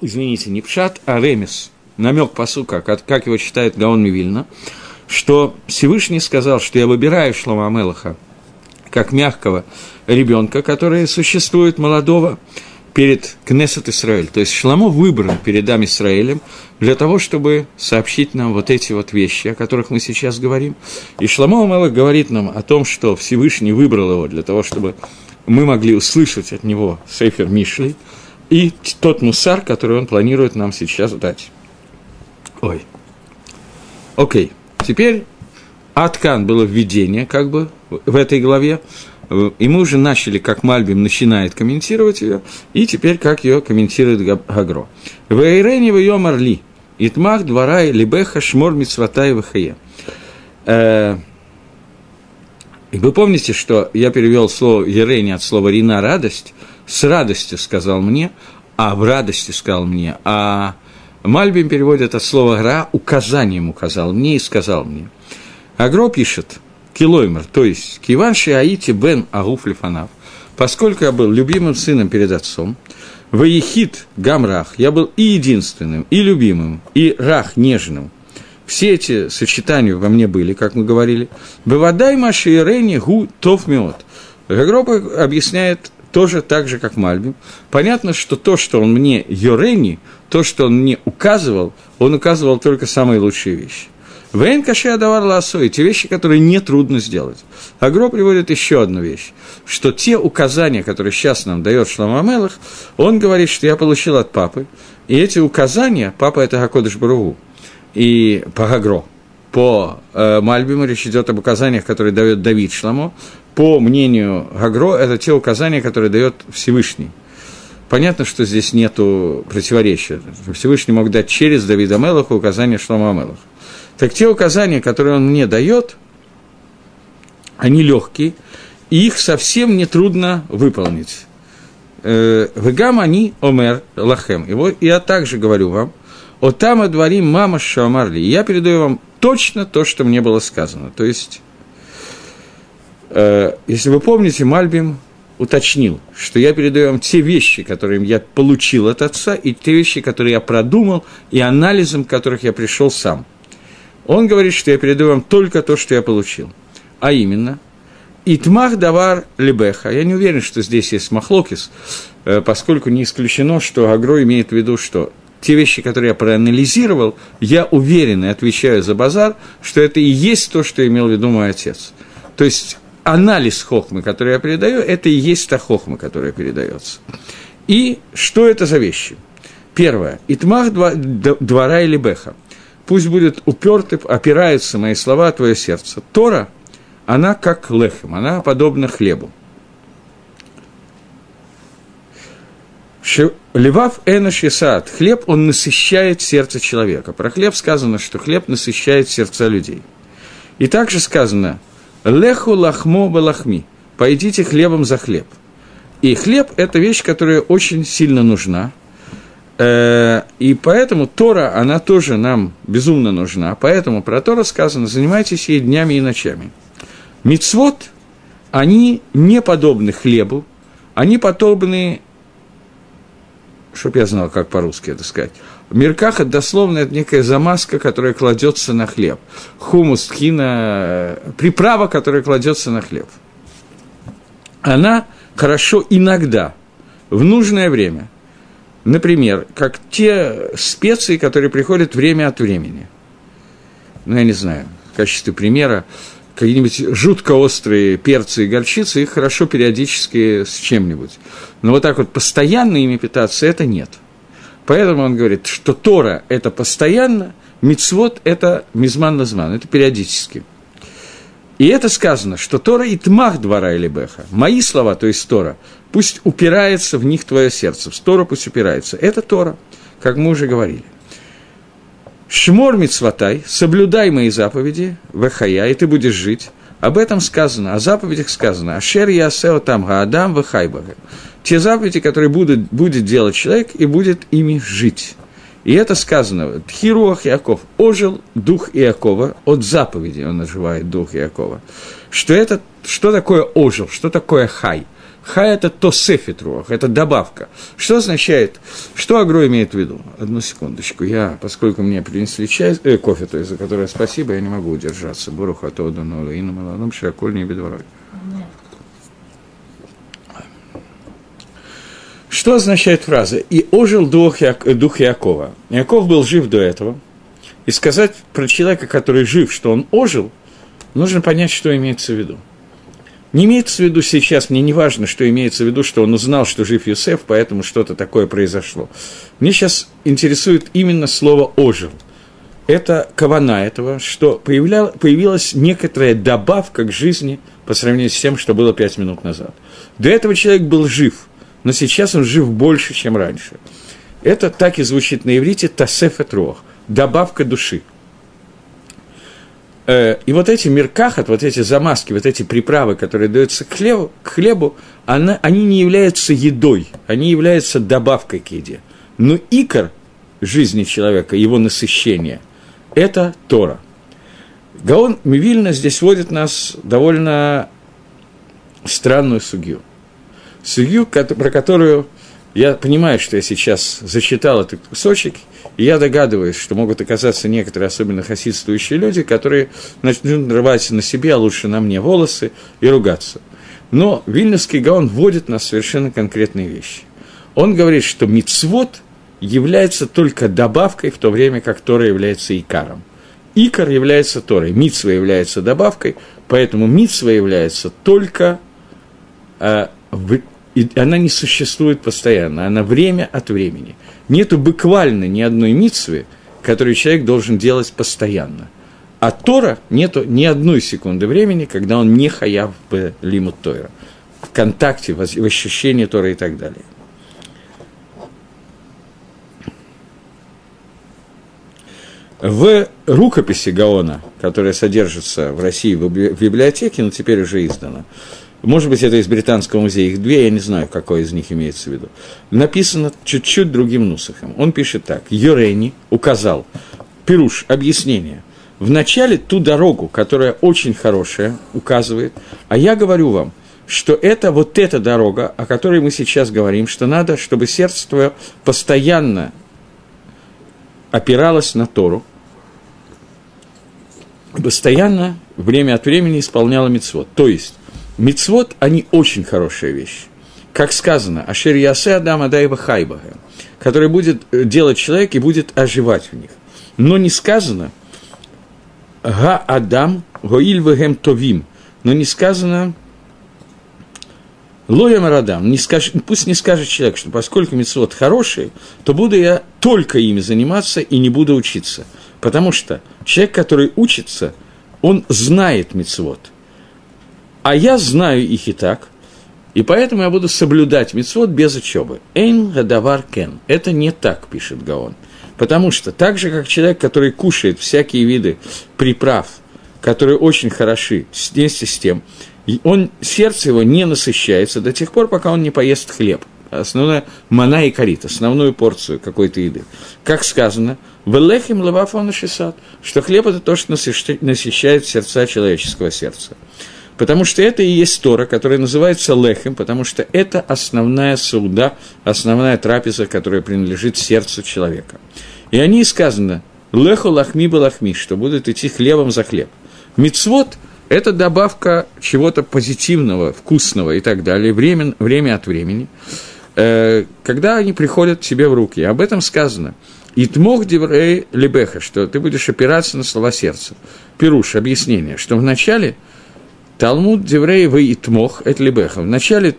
извините, не пшат, а ремес, намек посука, как, как его читает Гаон Мивильна, что Всевышний сказал, что я выбираю Шлома Амелаха как мягкого ребенка, который существует молодого, перед Кнессет Исраэль. То есть Шламо выбран перед Ам Исраэлем для того, чтобы сообщить нам вот эти вот вещи, о которых мы сейчас говорим. И Шламо Амелах говорит нам о том, что Всевышний выбрал его для того, чтобы мы могли услышать от него Сейфер Мишли и тот мусар, который он планирует нам сейчас дать. Ой. Окей. Теперь Аткан было введение, как бы, в этой главе. И мы уже начали, как Мальбим начинает комментировать ее, и теперь как ее комментирует Гагро. Вейрени в ее марли, итмах дворай либеха шмор мицватай вахае. Вы помните, что я перевел слово Ерени от слова Рина радость, с радостью сказал мне, а в радости сказал мне, а Мальбим переводит от слова гра указанием указал мне и сказал мне. Агро пишет, килоймер, то есть киванши аити бен агуф лифанав, поскольку я был любимым сыном перед отцом, Ваехид Гамрах, я был и единственным, и любимым, и рах нежным, все эти сочетания во мне были, как мы говорили. Бывадай маши и рени гу тов миот. Гагропа объясняет тоже так же, как Мальбим. Понятно, что то, что он мне Йорени, то, что он мне указывал, он указывал только самые лучшие вещи. Вейн каши адавар ласо, эти вещи, которые нетрудно сделать. Агро приводит еще одну вещь, что те указания, которые сейчас нам дает Шламамелах, он говорит, что я получил от папы, и эти указания, папа это Хакодыш Баругу, и по Гагро. По э, Мальбиму речь идет об указаниях, которые дает Давид Шламо. По мнению Гагро, это те указания, которые дает Всевышний. Понятно, что здесь нет противоречия. Всевышний мог дать через Давида Мелаха указания Шлома Мелаха. Так те указания, которые он мне дает, они легкие, и их совсем нетрудно выполнить. Э, Вегам они омер лахем. И я также говорю вам – Отама дворим мама шамарли. Я передаю вам точно то, что мне было сказано. То есть, э, если вы помните, Мальбим уточнил, что я передаю вам те вещи, которые я получил от отца, и те вещи, которые я продумал, и анализом которых я пришел сам. Он говорит, что я передаю вам только то, что я получил. А именно, Итмах давар лебеха. Я не уверен, что здесь есть махлокис, э, поскольку не исключено, что Агро имеет в виду, что те вещи, которые я проанализировал, я уверен и отвечаю за базар, что это и есть то, что имел в виду мой отец. То есть анализ хохмы, который я передаю, это и есть та хохма, которая передается. И что это за вещи? Первое. Итмах двора или беха. Пусть будет уперты, опираются мои слова, твое сердце. Тора, она как лехем, она подобна хлебу. Левав энош исаат. Хлеб, он насыщает сердце человека. Про хлеб сказано, что хлеб насыщает сердца людей. И также сказано, леху лахмо балахми. Пойдите хлебом за хлеб. И хлеб – это вещь, которая очень сильно нужна. Э, и поэтому Тора, она тоже нам безумно нужна. Поэтому про Тора сказано, занимайтесь ей днями и ночами. Мицвод, они не подобны хлебу, они подобны чтобы я знал, как по-русски это сказать. Меркаха дословно это некая замазка, которая кладется на хлеб. Хумус, тхина, приправа, которая кладется на хлеб. Она хорошо иногда, в нужное время. Например, как те специи, которые приходят время от времени. Ну, я не знаю, в качестве примера, какие-нибудь жутко острые перцы и горчицы, их хорошо периодически с чем-нибудь. Но вот так вот постоянно ими питаться – это нет. Поэтому он говорит, что Тора – это постоянно, мицвод – это мизман назман, это периодически. И это сказано, что Тора и тмах двора или беха. Мои слова, то есть Тора, пусть упирается в них твое сердце, в Тора пусть упирается. Это Тора, как мы уже говорили. Шмор мицватай, соблюдай мои заповеди, вехая, и ты будешь жить. Об этом сказано, о заповедях сказано. Ашер ясео там гаадам вехайбага. Те заповеди, которые будут, будет делать человек и будет ими жить. И это сказано, Тхируах Иаков, ожил дух Иакова, от заповеди он оживает дух Иакова. Что это, что такое ожил, что такое хай? Хай – это тосефит руах, это добавка. Что означает, что Агро имеет в виду? Одну секундочку, я, поскольку мне принесли чай, э, кофе, то есть, за которое спасибо, я не могу удержаться. Буруха тода нола, ину маланом, широколь не бедворой. Что означает фраза «И ожил дух, Як... дух Якова»? Яков был жив до этого. И сказать про человека, который жив, что он ожил, нужно понять, что имеется в виду. Не имеется в виду сейчас, мне не важно, что имеется в виду, что он узнал, что жив Юсеф, поэтому что-то такое произошло. Мне сейчас интересует именно слово «ожил». Это кавана этого, что появля... появилась некоторая добавка к жизни по сравнению с тем, что было пять минут назад. До этого человек был жив – но сейчас он жив больше, чем раньше. Это так и звучит на иврите «тасефет рох» – добавка души. Э, и вот эти меркахат, вот эти замазки, вот эти приправы, которые даются к хлебу, к хлебу она, они не являются едой, они являются добавкой к еде. Но икор жизни человека, его насыщение – это Тора. Гаон Мивильна здесь вводит нас довольно странную судью – судью, про которую я понимаю, что я сейчас зачитал этот кусочек, и я догадываюсь, что могут оказаться некоторые особенно хасидствующие люди, которые начнут рвать на себе, а лучше на мне волосы и ругаться. Но Вильнюсский Гаон вводит нас в совершенно конкретные вещи. Он говорит, что мицвод является только добавкой, в то время как Тора является икаром. Икар является Торой, мицва является добавкой, поэтому мицва является только э, и она не существует постоянно, она время от времени. Нету буквально ни одной митцвы, которую человек должен делать постоянно. А Тора нету ни одной секунды времени, когда он не хаяв в лимут Тора, в контакте, в ощущении Тора и так далее. В рукописи Гаона, которая содержится в России в библиотеке, но теперь уже издана, может быть, это из Британского музея, их две, я не знаю, какой из них имеется в виду, написано чуть-чуть другим нусахом. Он пишет так, Йорени указал, Пируш, объяснение, в начале ту дорогу, которая очень хорошая, указывает, а я говорю вам, что это вот эта дорога, о которой мы сейчас говорим, что надо, чтобы сердце твое постоянно опиралось на Тору, постоянно, время от времени исполняло мецвод. То есть, Мицвод, они очень хорошая вещь. Как сказано, Ашер Ясе Адам Адаева Хайбага, который будет э, делать человек и будет оживать в них. Но не сказано Га Адам Гоиль Вегем Товим, но не сказано Лоям Радам, не скажет, пусть не скажет человек, что поскольку мецвод хороший, то буду я только ими заниматься и не буду учиться. Потому что человек, который учится, он знает мецвод – а я знаю их и так, и поэтому я буду соблюдать мицвод без учебы. Эйн гадавар кен. Это не так, пишет Гаон. Потому что так же, как человек, который кушает всякие виды приправ, которые очень хороши, вместе с тем, он, сердце его не насыщается до тех пор, пока он не поест хлеб. Основная мана и корит, основную порцию какой-то еды. Как сказано, в лехим лавафон что хлеб – это то, что насыщает сердца человеческого сердца. Потому что это и есть Тора, которая называется Лехем, потому что это основная сауда, основная трапеза, которая принадлежит сердцу человека. И о ней сказано «Леху лахми балахми», что будут идти хлебом за хлеб. Мицвод – это добавка чего-то позитивного, вкусного и так далее, время, время от времени, э, когда они приходят тебе в руки. Об этом сказано. Итмох деврей либеха, что ты будешь опираться на слова сердца. Пируш, объяснение, что вначале Талмуд деврей вы итмох, это либеха. Вначале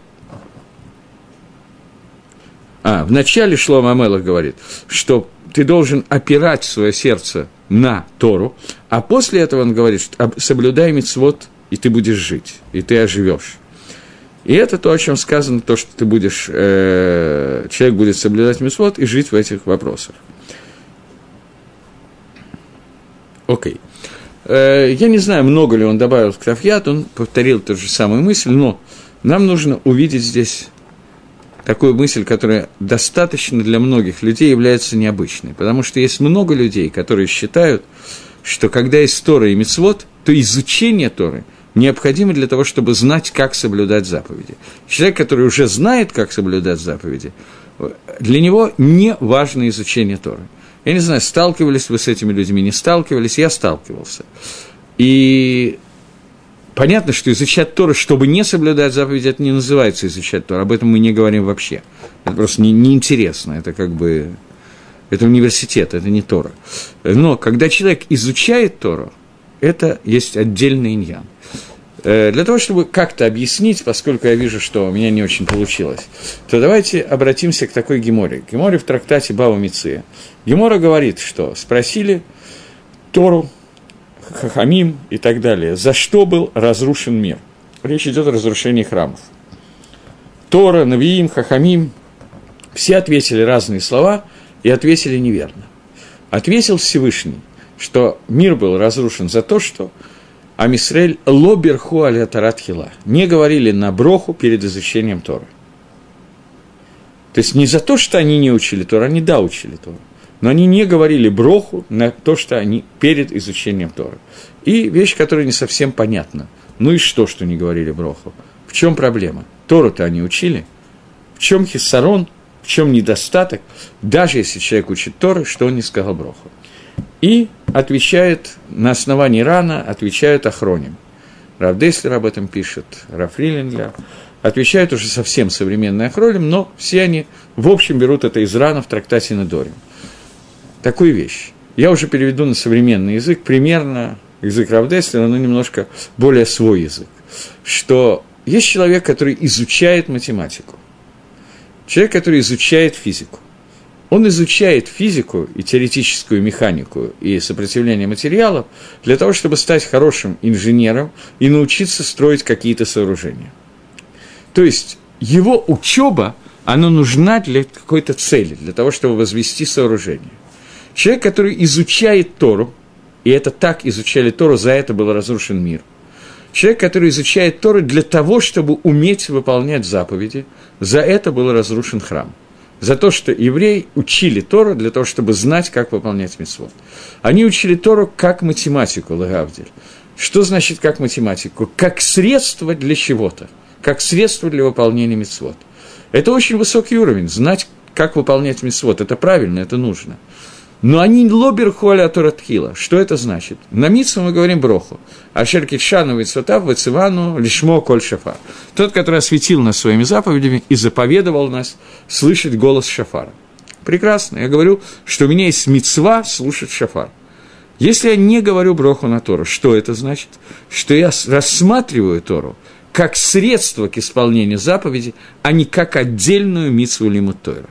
а, в начале Шлома Амелах говорит, что ты должен опирать свое сердце на Тору, а после этого он говорит, что соблюдай мицвод, и ты будешь жить, и ты оживешь. И это то, о чем сказано, то, что ты будешь, э, человек будет соблюдать мисвод и жить в этих вопросах. Окей. Э, я не знаю, много ли он добавил в Крафьят, он повторил ту же самую мысль, но нам нужно увидеть здесь такую мысль, которая достаточно для многих людей является необычной. Потому что есть много людей, которые считают, что когда есть Тора и Мицвод, то изучение Торы – необходимо для того, чтобы знать, как соблюдать заповеди. Человек, который уже знает, как соблюдать заповеди, для него не важно изучение Торы. Я не знаю, сталкивались вы с этими людьми, не сталкивались, я сталкивался. И понятно, что изучать Тору, чтобы не соблюдать заповеди, это не называется изучать Тору, об этом мы не говорим вообще. Это просто не, неинтересно, это как бы, это университет, это не Тора. Но когда человек изучает Тору, это есть отдельный иньян. Э, для того, чтобы как-то объяснить, поскольку я вижу, что у меня не очень получилось, то давайте обратимся к такой геморе. Геморе в трактате Бава Миция. Гемора говорит, что спросили Тору, Хахамим и так далее, за что был разрушен мир. Речь идет о разрушении храмов. Тора, Навиим, Хахамим, все ответили разные слова и ответили неверно. Ответил Всевышний, что мир был разрушен за то, что Амисрель лоберху аля таратхила. Не говорили на броху перед изучением Торы. То есть не за то, что они не учили Тору, они да учили Тору. Но они не говорили броху на то, что они перед изучением Торы. И вещь, которая не совсем понятна. Ну и что, что не говорили броху? В чем проблема? Тору-то они учили. В чем хиссарон, в чем недостаток, даже если человек учит Торы, что он не сказал броху. И отвечает на основании рана, отвечают охроним. Рав Деслер об этом пишет, Раф Риллингер. Отвечают уже совсем современный охроним, но все они в общем берут это из рана в трактате Недорим. Такую вещь. Я уже переведу на современный язык, примерно язык Рав Деслера, но немножко более свой язык. Что есть человек, который изучает математику. Человек, который изучает физику он изучает физику и теоретическую механику и сопротивление материалов для того, чтобы стать хорошим инженером и научиться строить какие-то сооружения. То есть его учеба, она нужна для какой-то цели, для того, чтобы возвести сооружение. Человек, который изучает Тору, и это так изучали Тору, за это был разрушен мир. Человек, который изучает Тору для того, чтобы уметь выполнять заповеди, за это был разрушен храм – за то, что евреи учили Тору для того, чтобы знать, как выполнять митцвот. Они учили Тору как математику, Лагавдель. Что значит как математику? Как средство для чего-то, как средство для выполнения митцвот. Это очень высокий уровень, знать, как выполнять митцвот. Это правильно, это нужно. Но они лобер хуаля туратхила. Что это значит? На митсу мы говорим броху. А шеркитшану вицватав вацивану лишмо коль шафар. Тот, который осветил нас своими заповедями и заповедовал нас слышать голос шафара. Прекрасно. Я говорю, что у меня есть мецва слушать шафар. Если я не говорю броху на Тору, что это значит? Что я рассматриваю Тору как средство к исполнению заповеди, а не как отдельную митсву лимут Тора.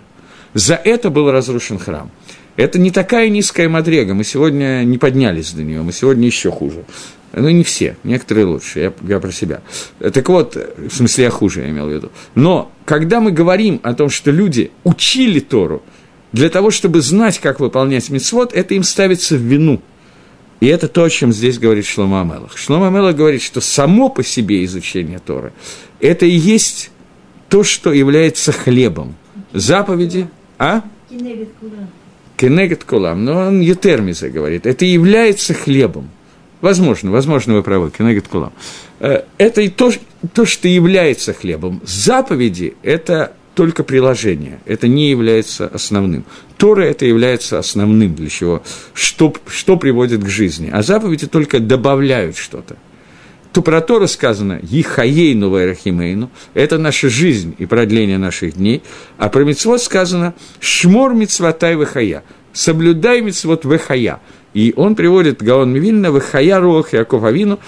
За это был разрушен храм – это не такая низкая мадрега, мы сегодня не поднялись до нее, мы сегодня еще хуже. Ну, не все, некоторые лучше, я, я про себя. Так вот, в смысле, я хуже, я имел в виду. Но когда мы говорим о том, что люди учили Тору для того, чтобы знать, как выполнять мицвод, это им ставится в вину. И это то, о чем здесь говорит Шлома Амелах. Шлома Амелах говорит, что само по себе изучение Торы – это и есть то, что является хлебом. Заповеди, а? Кенегет Кулам, но он Етермиса говорит, это является хлебом. Возможно, возможно, вы правы, Кенегет Кулам. Э, это и то, то, что является хлебом. Заповеди – это только приложение, это не является основным. Тора это является основным для чего, что, что приводит к жизни, а заповеди только добавляют что-то то про Тору сказано «Ихаейну вайрахимейну» – это наша жизнь и продление наших дней, а про митцвот сказано «Шмор митцватай вихая» – соблюдай митцвот вехая. И он приводит Гаон Мивильна вехая руах Яков Авину,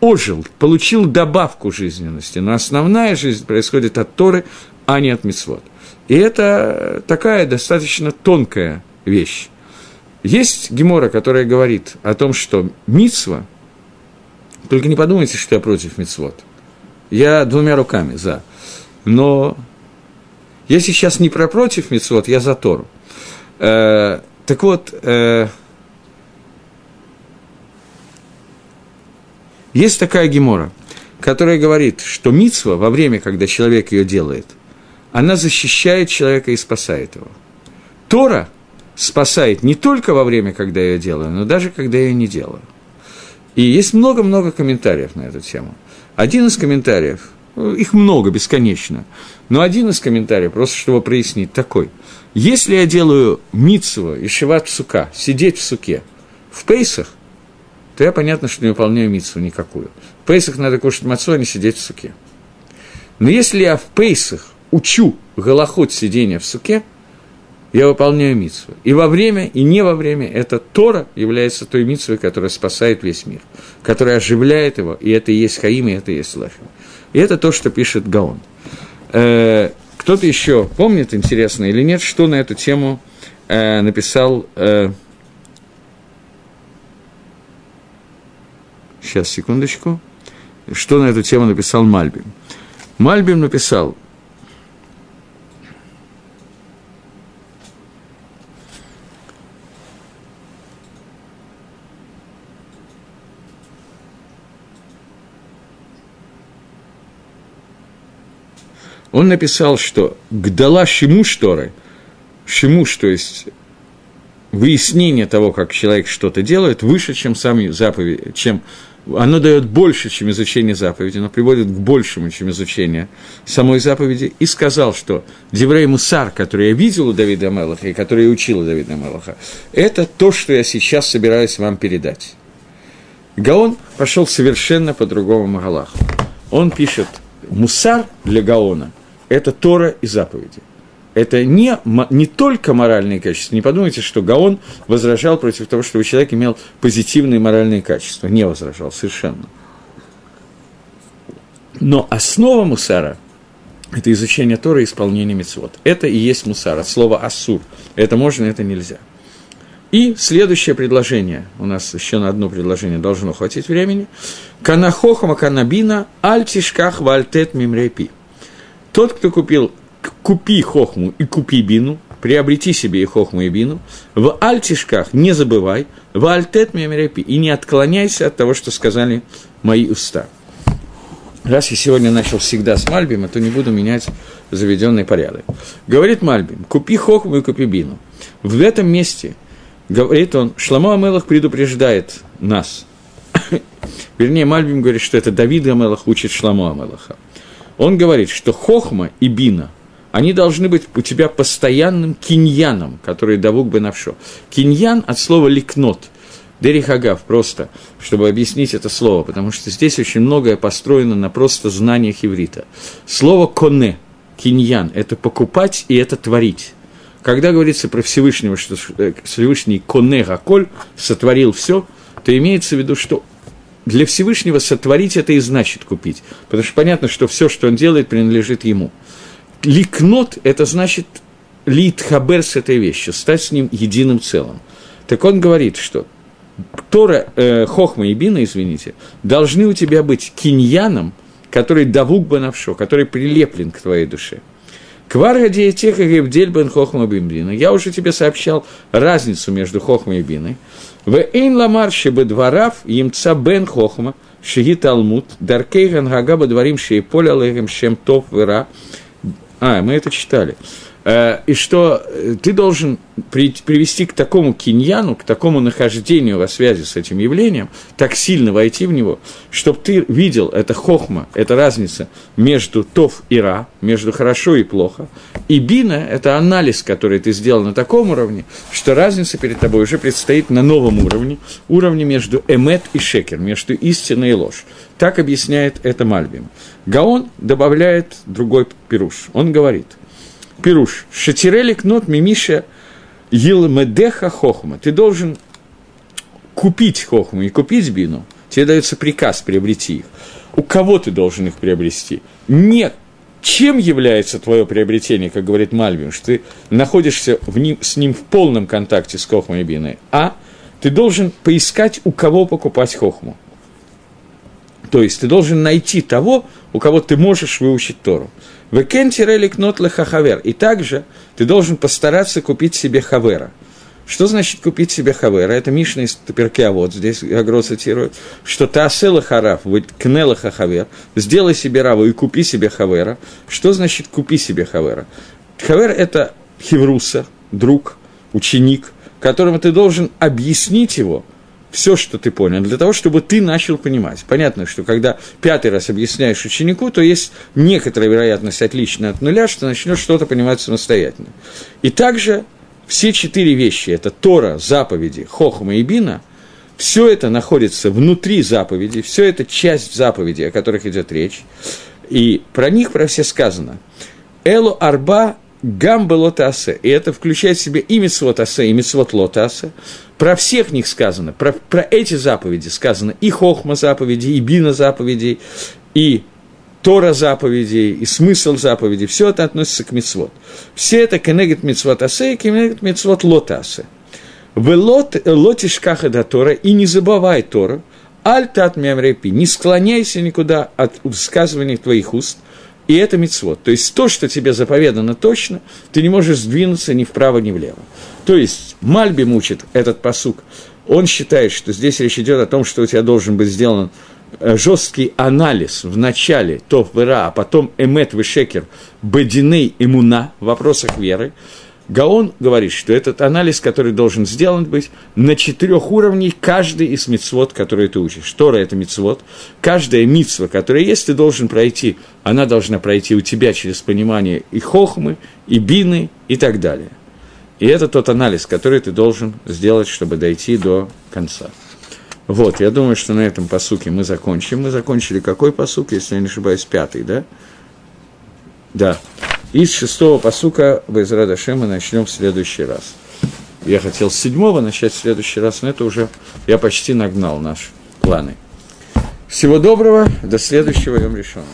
ожил, получил добавку жизненности, но основная жизнь происходит от Торы, а не от мицвод. И это такая достаточно тонкая вещь. Есть Гемора, которая говорит о том, что мицва, только не подумайте, что я против мицвод. Я двумя руками за. Но я сейчас не про против мицвод, я за Тору. Э, так вот, э, есть такая гемора, которая говорит, что мицва во время, когда человек ее делает, она защищает человека и спасает его. Тора спасает не только во время, когда я ее делаю, но даже когда я ее не делаю. И есть много-много комментариев на эту тему. Один из комментариев, их много, бесконечно, но один из комментариев, просто чтобы прояснить, такой. Если я делаю митцево и шиват сука, сидеть в суке, в пейсах, то я, понятно, что не выполняю митцву никакую. В пейсах надо кушать мацу, а не сидеть в суке. Но если я в пейсах учу голоход сидения в суке – я выполняю митсву. И во время, и не во время, это Тора является той митсвой, которая спасает весь мир, которая оживляет его, и это и есть Хаим, и это и есть Лахим. И это то, что пишет Гаон. Э, кто-то еще помнит, интересно или нет, что на эту тему э, написал... Э, сейчас, секундочку. Что на эту тему написал Мальбим? Мальбим написал, он написал, что «гдала шимуш Торы», шимуш, то есть выяснение того, как человек что-то делает, выше, чем сами заповеди, чем оно дает больше, чем изучение заповеди, но приводит к большему, чем изучение самой заповеди, и сказал, что Деврей Мусар, который я видел у Давида Мелаха и который я учил у Давида Мелаха, это то, что я сейчас собираюсь вам передать. Гаон пошел совершенно по другому Магалаху. Он пишет Мусар для Гаона – это Тора и заповеди. Это не, не только моральные качества. Не подумайте, что Гаон возражал против того, чтобы человек имел позитивные моральные качества. Не возражал совершенно. Но основа мусара – это изучение Тора и исполнение мецвод. Это и есть мусар, от слова «асур». Это можно, это нельзя. И следующее предложение, у нас еще на одно предложение должно хватить времени. Канахохама канабина аль тишках вальтет мимрепи. Тот, кто купил «купи хохму и купи бину», приобрети себе и хохму и бину, в альтишках не забывай, в альтет мемерепи, и не отклоняйся от того, что сказали мои уста. Раз я сегодня начал всегда с Мальбима, то не буду менять заведенный порядок. Говорит Мальбим, купи хохму и купи бину. В этом месте, говорит он, Шламо Амелах предупреждает нас. [COUGHS] Вернее, Мальбим говорит, что это Давид Амелах учит Шламо Амелаха он говорит, что хохма и бина, они должны быть у тебя постоянным киньяном, который давук бы навшо. Киньян от слова ликнот. Дерихагав, просто, чтобы объяснить это слово, потому что здесь очень многое построено на просто знаниях иврита. Слово коне, киньян, это покупать и это творить. Когда говорится про Всевышнего, что э, Всевышний коне гаколь сотворил все, то имеется в виду, что для Всевышнего сотворить это и значит купить. Потому что понятно, что все, что он делает, принадлежит ему. Ликнот – это значит лит хабер с этой вещью, стать с ним единым целым. Так он говорит, что Тора, э, Хохма и Бина, извините, должны у тебя быть киньяном, который давук банавшо, который прилеплен к твоей душе. Кварга диетеха гевдель бен хохма бимбина. Я уже тебе сообщал разницу между хохмой и биной. В эйн ламар шебедварав имца бен хохма, шеги талмуд, даркейган гагаба дворим шейполя легем шем топ вера. А, мы это читали. Э, и что э, ты должен привести к такому киньяну, к такому нахождению во связи с этим явлением, так сильно войти в него, чтобы ты видел, это хохма, это разница между тов и ра, между хорошо и плохо, и бина – это анализ, который ты сделал на таком уровне, что разница перед тобой уже предстоит на новом уровне, уровне между эмет и шекер, между истиной и ложь. Так объясняет это Мальбим. Гаон добавляет другой пируш. Он говорит – Пируш. Шатирелик нот мимиша Елмедеха хохма. Ты должен купить хохму и купить бину. Тебе дается приказ приобрети их. У кого ты должен их приобрести? Нет. Чем является твое приобретение, как говорит Мальвин, что ты находишься в ним, с ним в полном контакте с хохмой и биной? А ты должен поискать, у кого покупать хохму. То есть ты должен найти того, у кого ты можешь выучить Тору. Векенти релик нот хавер. И также ты должен постараться купить себе хавера. Что значит купить себе хавера? Это Мишна из Перке, а вот здесь Агро цитирует, что таасела хараф, кнела хавер, сделай себе раву и купи себе хавера. Что значит купи себе хавера? Хавер – это хевруса, друг, ученик, которому ты должен объяснить его – все, что ты понял, для того, чтобы ты начал понимать. Понятно, что когда пятый раз объясняешь ученику, то есть некоторая вероятность отличная от нуля, что начнешь что-то понимать самостоятельно. И также все четыре вещи – это Тора, заповеди, Хохма и Бина – все это находится внутри заповеди, все это часть заповедей, о которых идет речь. И про них, про все сказано. Элу арба гамба лотасе. И это включает в себя и митцвот асе, и митцвот лотасе. Про всех них сказано, про, про эти заповеди сказано и хохма заповедей, и бина заповедей, и Тора заповедей, и смысл заповедей, все это относится к мицвод. Все это кенегет мицвод асе и кенегет мицвод лотасе. В лотиш кахада Тора, и не забывай Тора, аль тат мемрепи, не склоняйся никуда от высказываний твоих уст, и это мицвод. То есть то, что тебе заповедано точно, ты не можешь сдвинуться ни вправо, ни влево. То есть Мальби мучит этот посук. Он считает, что здесь речь идет о том, что у тебя должен быть сделан э, жесткий анализ в начале топ вера, а потом эмет вишекер бединей имуна в вопросах веры. Гаон говорит, что этот анализ, который должен сделан быть на четырех уровнях каждый из мицвод, который ты учишь. Тора – это мицвод. Каждая мицва, которая есть, ты должен пройти, она должна пройти у тебя через понимание и хохмы, и бины, и так далее. И это тот анализ, который ты должен сделать, чтобы дойти до конца. Вот, я думаю, что на этом посуке мы закончим. Мы закончили какой посук, если я не ошибаюсь, пятый, да? Да. Из шестого посука Байзрада Шема начнем в следующий раз. Я хотел с седьмого начать в следующий раз, но это уже я почти нагнал наши планы. Всего доброго, до следующего Йом Решона.